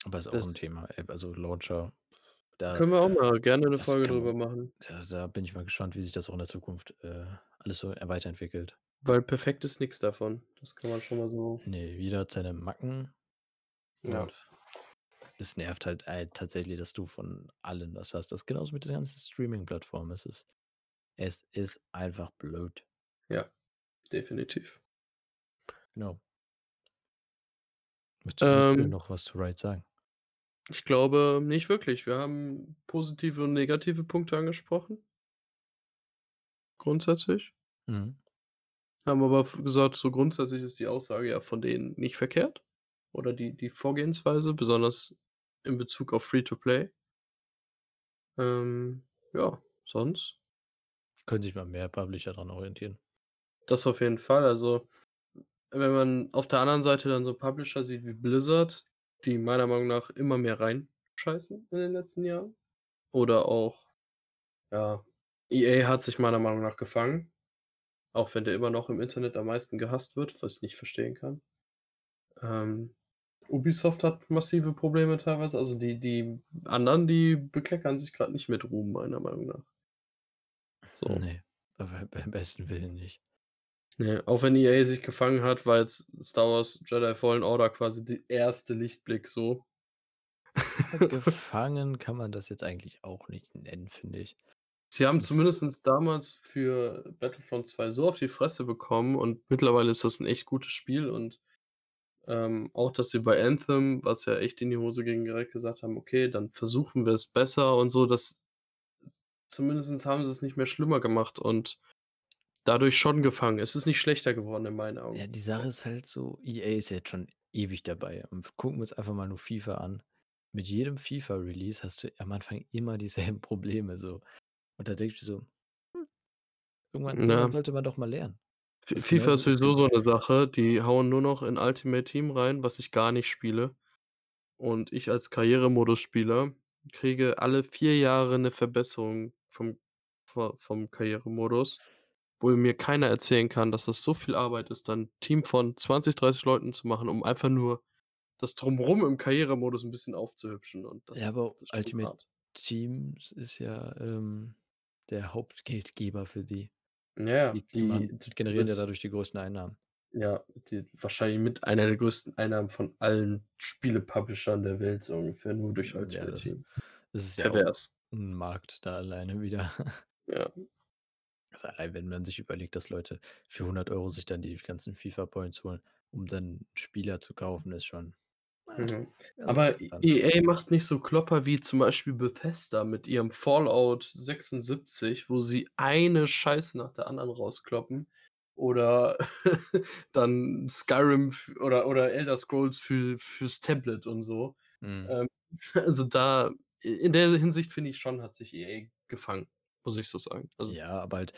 Aber ist auch 'n Das Thema, also, Launcher, da Können wir auch mal gerne 'ne das Folge kann drüber machen. da da bin ich mal gespannt, wie sich das auch in der Zukunft, äh, alles so, weiterentwickelt. Weil perfekt ist nix davon. Das kann man schon mal so Ne, jeder hat seine Macken Ja. und es nervt halt ei tatsächlich, dass du von allen was hast. Das ist genauso mit den ganzen Streaming-Plattformen. Es ist es ist einfach blöd. Ja, definitiv. Genau. Möchtest du Ähm noch was zu Riot sagen? Ich glaube nicht wirklich. Wir haben positive und negative Punkte angesprochen. Grundsätzlich. Mhm. Haben aber gesagt, so grundsätzlich ist die Aussage ja von denen nicht verkehrt oder die die Vorgehensweise, besonders in Bezug auf Free to Play. Ähm, ja, sonst Können sich mal mehr Publisher dran orientieren. Das auf jeden Fall. Also, wenn man auf der anderen Seite dann so Publisher sieht wie Blizzard, die meiner Meinung nach immer mehr reinscheißen in den letzten Jahren oder auch, ja, EA hat sich meiner Meinung nach gefangen, auch wenn der immer noch im Internet am meisten gehasst wird, was ich nicht verstehen kann. Ähm, Ubisoft hat massive Probleme teilweise. Also, die die anderen, die bekleckern sich grad nicht mit Ruhm, meiner Meinung nach. So. Ne, aber beim besten Willen nicht. Ne, auch wenn EA sich gefangen hat, war jetzt Star Wars Jedi Fallen Order quasi die erste Lichtblick so. Gefangen kann man das jetzt eigentlich auch nicht nennen, finde ich. Sie haben Das zumindest damals für Battlefront 2 so auf die Fresse bekommen und mittlerweile ist das 'n echt gutes Spiel und, ähm, auch, dass sie bei Anthem, was ja echt in die Hose ging, direkt gesagt haben: „Okay, dann versuchen wir es besser“ und so, das zumindest haben sie's nicht mehr schlimmer gemacht und dadurch schon gefangen. Es ist nicht schlechter geworden in meinen Ja, Augen, die Sache ist halt so, EA ist jetzt schon ewig dabei und gucken wir uns einfach mal nur FIFA an. Mit jedem FIFA-Release hast du am Anfang immer dieselben Probleme so. Und da denke ich so: „Hm“ irgendwann irgendwann Ja. sollte man doch mal lernen. Das ist FIFA ist sowieso so 'ne Sache, die hauen nur noch in Ultimate Team rein, was ich gar nicht spiele. Und ich als Karrieremodus-Spieler kriege alle 4 Jahre 'ne Verbesserung vom vo vom Karrieremodus, wo mir keiner erzählen kann, dass das so viel Arbeit ist, dann Team von 20, 30 Leuten zu machen, um einfach nur das Drumherum im Karrieremodus 'n bisschen aufzuhübschen und Ja, das aber das Ultimate hart. Teams ist ja, ähm, der Hauptgeldgeber für die. Ja, Die die die generieren ja dadurch die größten Einnahmen. Ja, die wahrscheinlich mit einer der größten Einnahmen von allen Spiele-Publishern der Welt so ungefähr, nur durch Hm, ja, das das ist ja auch Pervers. 'n Markt da alleine wieder. Ja. Also, allein wenn man sich überlegt, dass Leute für 100 € sich dann die ganzen FIFA-Points holen, um dann Spieler zu kaufen, ist schon, Mhm. ganz Aber. EA macht nicht so Klopper wie zum Beispiel Bethesda mit ihrem Fallout 76, wo sie eine Scheiße nach der anderen rauskloppen oder dann Skyrim oder oder Elder Scrolls für fürs Tablet und so. Mhm. Ähm, also, da in der Hinsicht finde ich schon, hat sich EA gefangen, muss ich so sagen. Also Ja, aber halt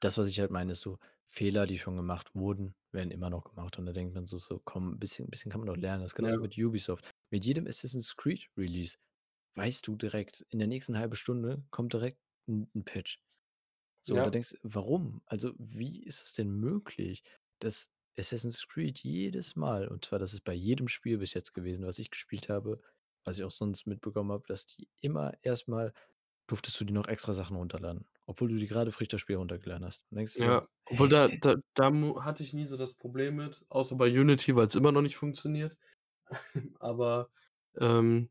das, was ich halt meine, ist so Fehler, die schon gemacht wurden, werden immer noch gemacht und da denkt man so so: „Komm, bisschen bisschen kann man doch lernen.“ Das ist genauso Ja. mit Ubisoft. Mit jedem Assassin's Creed Release weißt du direkt, in der nächsten 1/2 Stunde kommt direkt 'n 'n Patch. So, und da Ja. denkst warum? Also, wie ist es denn möglich, dass Assassin's Creed jedes Mal und zwar das ist bei jedem Spiel bis jetzt gewesen, was ich gespielt habe, was ich auch sonst mitbekommen habe, dass die immer erst mal durftest du dir noch extra Sachen runterladen, obwohl du dir grade frisch das Spiel runtergeladen hast. Und denkst du so: Ja, obwohl da da da mu hatte ich nie so das Problem mit, außer bei Unity, weil's immer noch nicht funktioniert. Aber, ähm,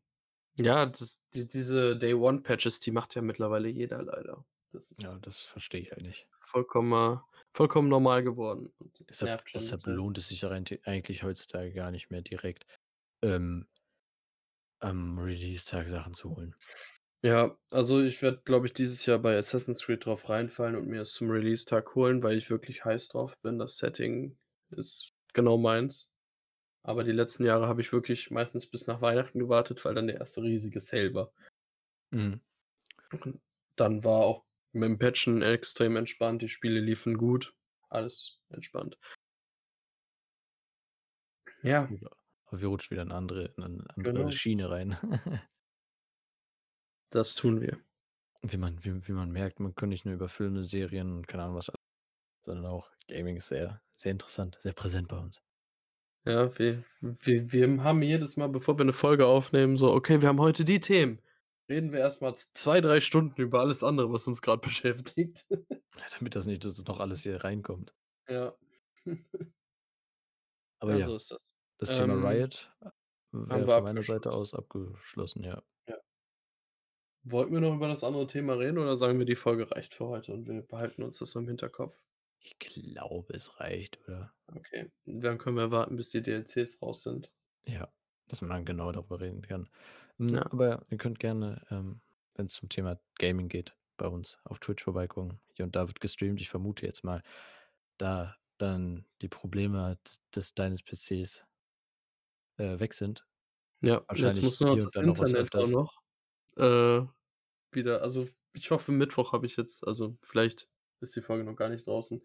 ja, das die diese Day-One-Patches, die macht ja mittlerweile jeder leider. Das Ja, ist das verstehe ich halt nicht. vollkommener vollkommen normal geworden und das Deshalb nervt schon deshalb sehr. lohnt es sich ja rein the eigentlich heutzutage gar nicht mehr direkt, ähm am Releasetag Sachen zu holen. Ja, also, ich werde, glaube ich, dieses Jahr bei Assassin's Creed drauf reinfallen und mir es zum Releasetag holen, weil ich wirklich heiß drauf bin. Das Setting ist genau meins. Aber die letzten Jahre habe ich wirklich meistens bis nach Weihnachten gewartet, weil dann der 1. riesige Sale war. Mhm. Und dann war auch mit'm Patchen extrem entspannt. Die Spiele liefen gut, alles entspannt. Ja. Aber wir rutschen wieder in 'ne andere in 'ne andere Genau. Schiene rein. Das tun wir. Wie man wie wie man merkt, man kann nicht nur über Filme, Serien und keine Ahnung was sondern auch Gaming ist sehr, sehr interessant, sehr präsent bei uns. Ja, wir wir wir haben jedes Mal, bevor wir 'ne Folge aufnehmen, so: „Okay, wir haben heute die Themen.“ Reden wir erst mal z 2, 3 Stunden über alles andere, was uns grad beschäftigt. Ja, damit das nicht dass das noch alles hier reinkommt. Ja. Aber Ja, ja, so ist das. das Thema Ähm Riot, äh, wäre von meiner Seite aus abgeschlossen, ja. Wollten wir noch über das andere Thema reden oder sagen wir, die Folge reicht für heute und wir behalten uns das so im Hinterkopf? Ich glaube, es reicht, oder? Okay, dann können wir warten, bis die DLCs raus sind. Ja, dass man dann genau darüber reden kann. Hm, Ja. aber ihr könnt gerne, ähm, wenn's zum Thema Gaming geht, bei uns auf Twitch vorbeigucken. Hier und da wird gestreamt. Ich vermute jetzt mal, da dann die Probleme des deines PCs äh, weg sind. Ja, jetzt Wahrscheinlich muss nur noch das dann noch Internet auch noch, äh, wieder also, ich hoffe, Mittwoch habe ich jetzt also, vielleicht ist die Folge noch gar nicht draußen,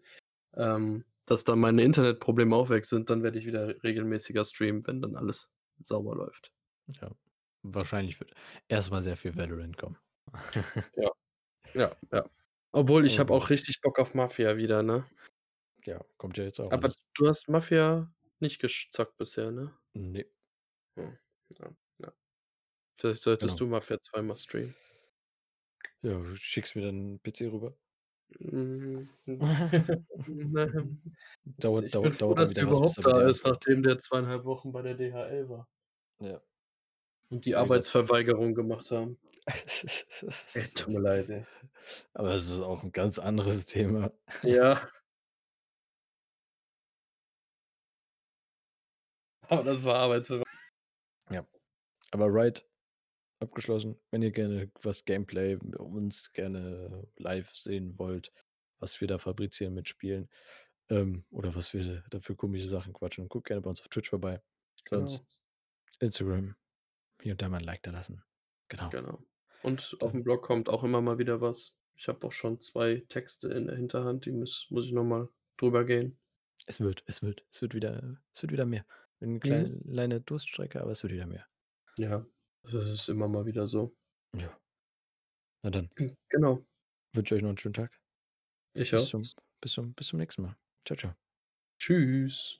ähm, dass dann meine Internetprobleme auch weg sind, dann werde ich wieder regelmäßiger streamen, wenn dann alles sauber läuft. Ja, wahrscheinlich wird erst mal sehr viel Valorant kommen. Ja. Ja, ja. Obwohl, ich habe auch richtig Bock auf Mafia wieder, ne? Ja, kommt ja jetzt auch Aber alles. du hast Mafia nicht gesch zockt bisher, ne? Ne. Hm, ja, ja. Vielleicht solltest Genau. du Mafia 2 mal streamen. Ja, du schickst mir dann PC rüber? Hm, Dauert ich bin dauert froh, dauert dann dass der wieder was, bis überhaupt er da ist, nachdem der 2 1/2 Wochen bei der DHL war. Ja. Und die Ja, wie gesagt Arbeitsverweigerung gemacht haben. Ey, tut mir leid, ey. Aber es ist auch 'n ganz anderes Thema. Ja. Aber das war Arbeitsverwei Ja. Aber Riot abgeschlossen. Wenn ihr gerne was Gameplay bei uns gerne live sehen wollt, was wir da fabrizieren mit Spielen, ähm, oder was wir da für komische Sachen quatschen, guckt gerne bei uns auf Twitch vorbei. Sonst Genau. Instagram, hier und da mal 'n Like da lassen. Genau. Genau. Und auf'm Dann Blog kommt auch immer mal wieder was. Ich habe auch schon 2 Texte in der Hinterhand, die muss muss ich noch mal drüber gehen. Es wird, es wird, es wird wieder es wird wieder mehr. 'Ne Mhm. kleine Durststrecke, aber es wird wieder mehr. Ja, das ist immer mal wieder so. Ja. Na dann Hm, genau. wünsche euch noch 'n schönen Tag. Ich Bis auch. zum bis zum bis zum nächsten Mal. Tschau, tschau. Tschüss.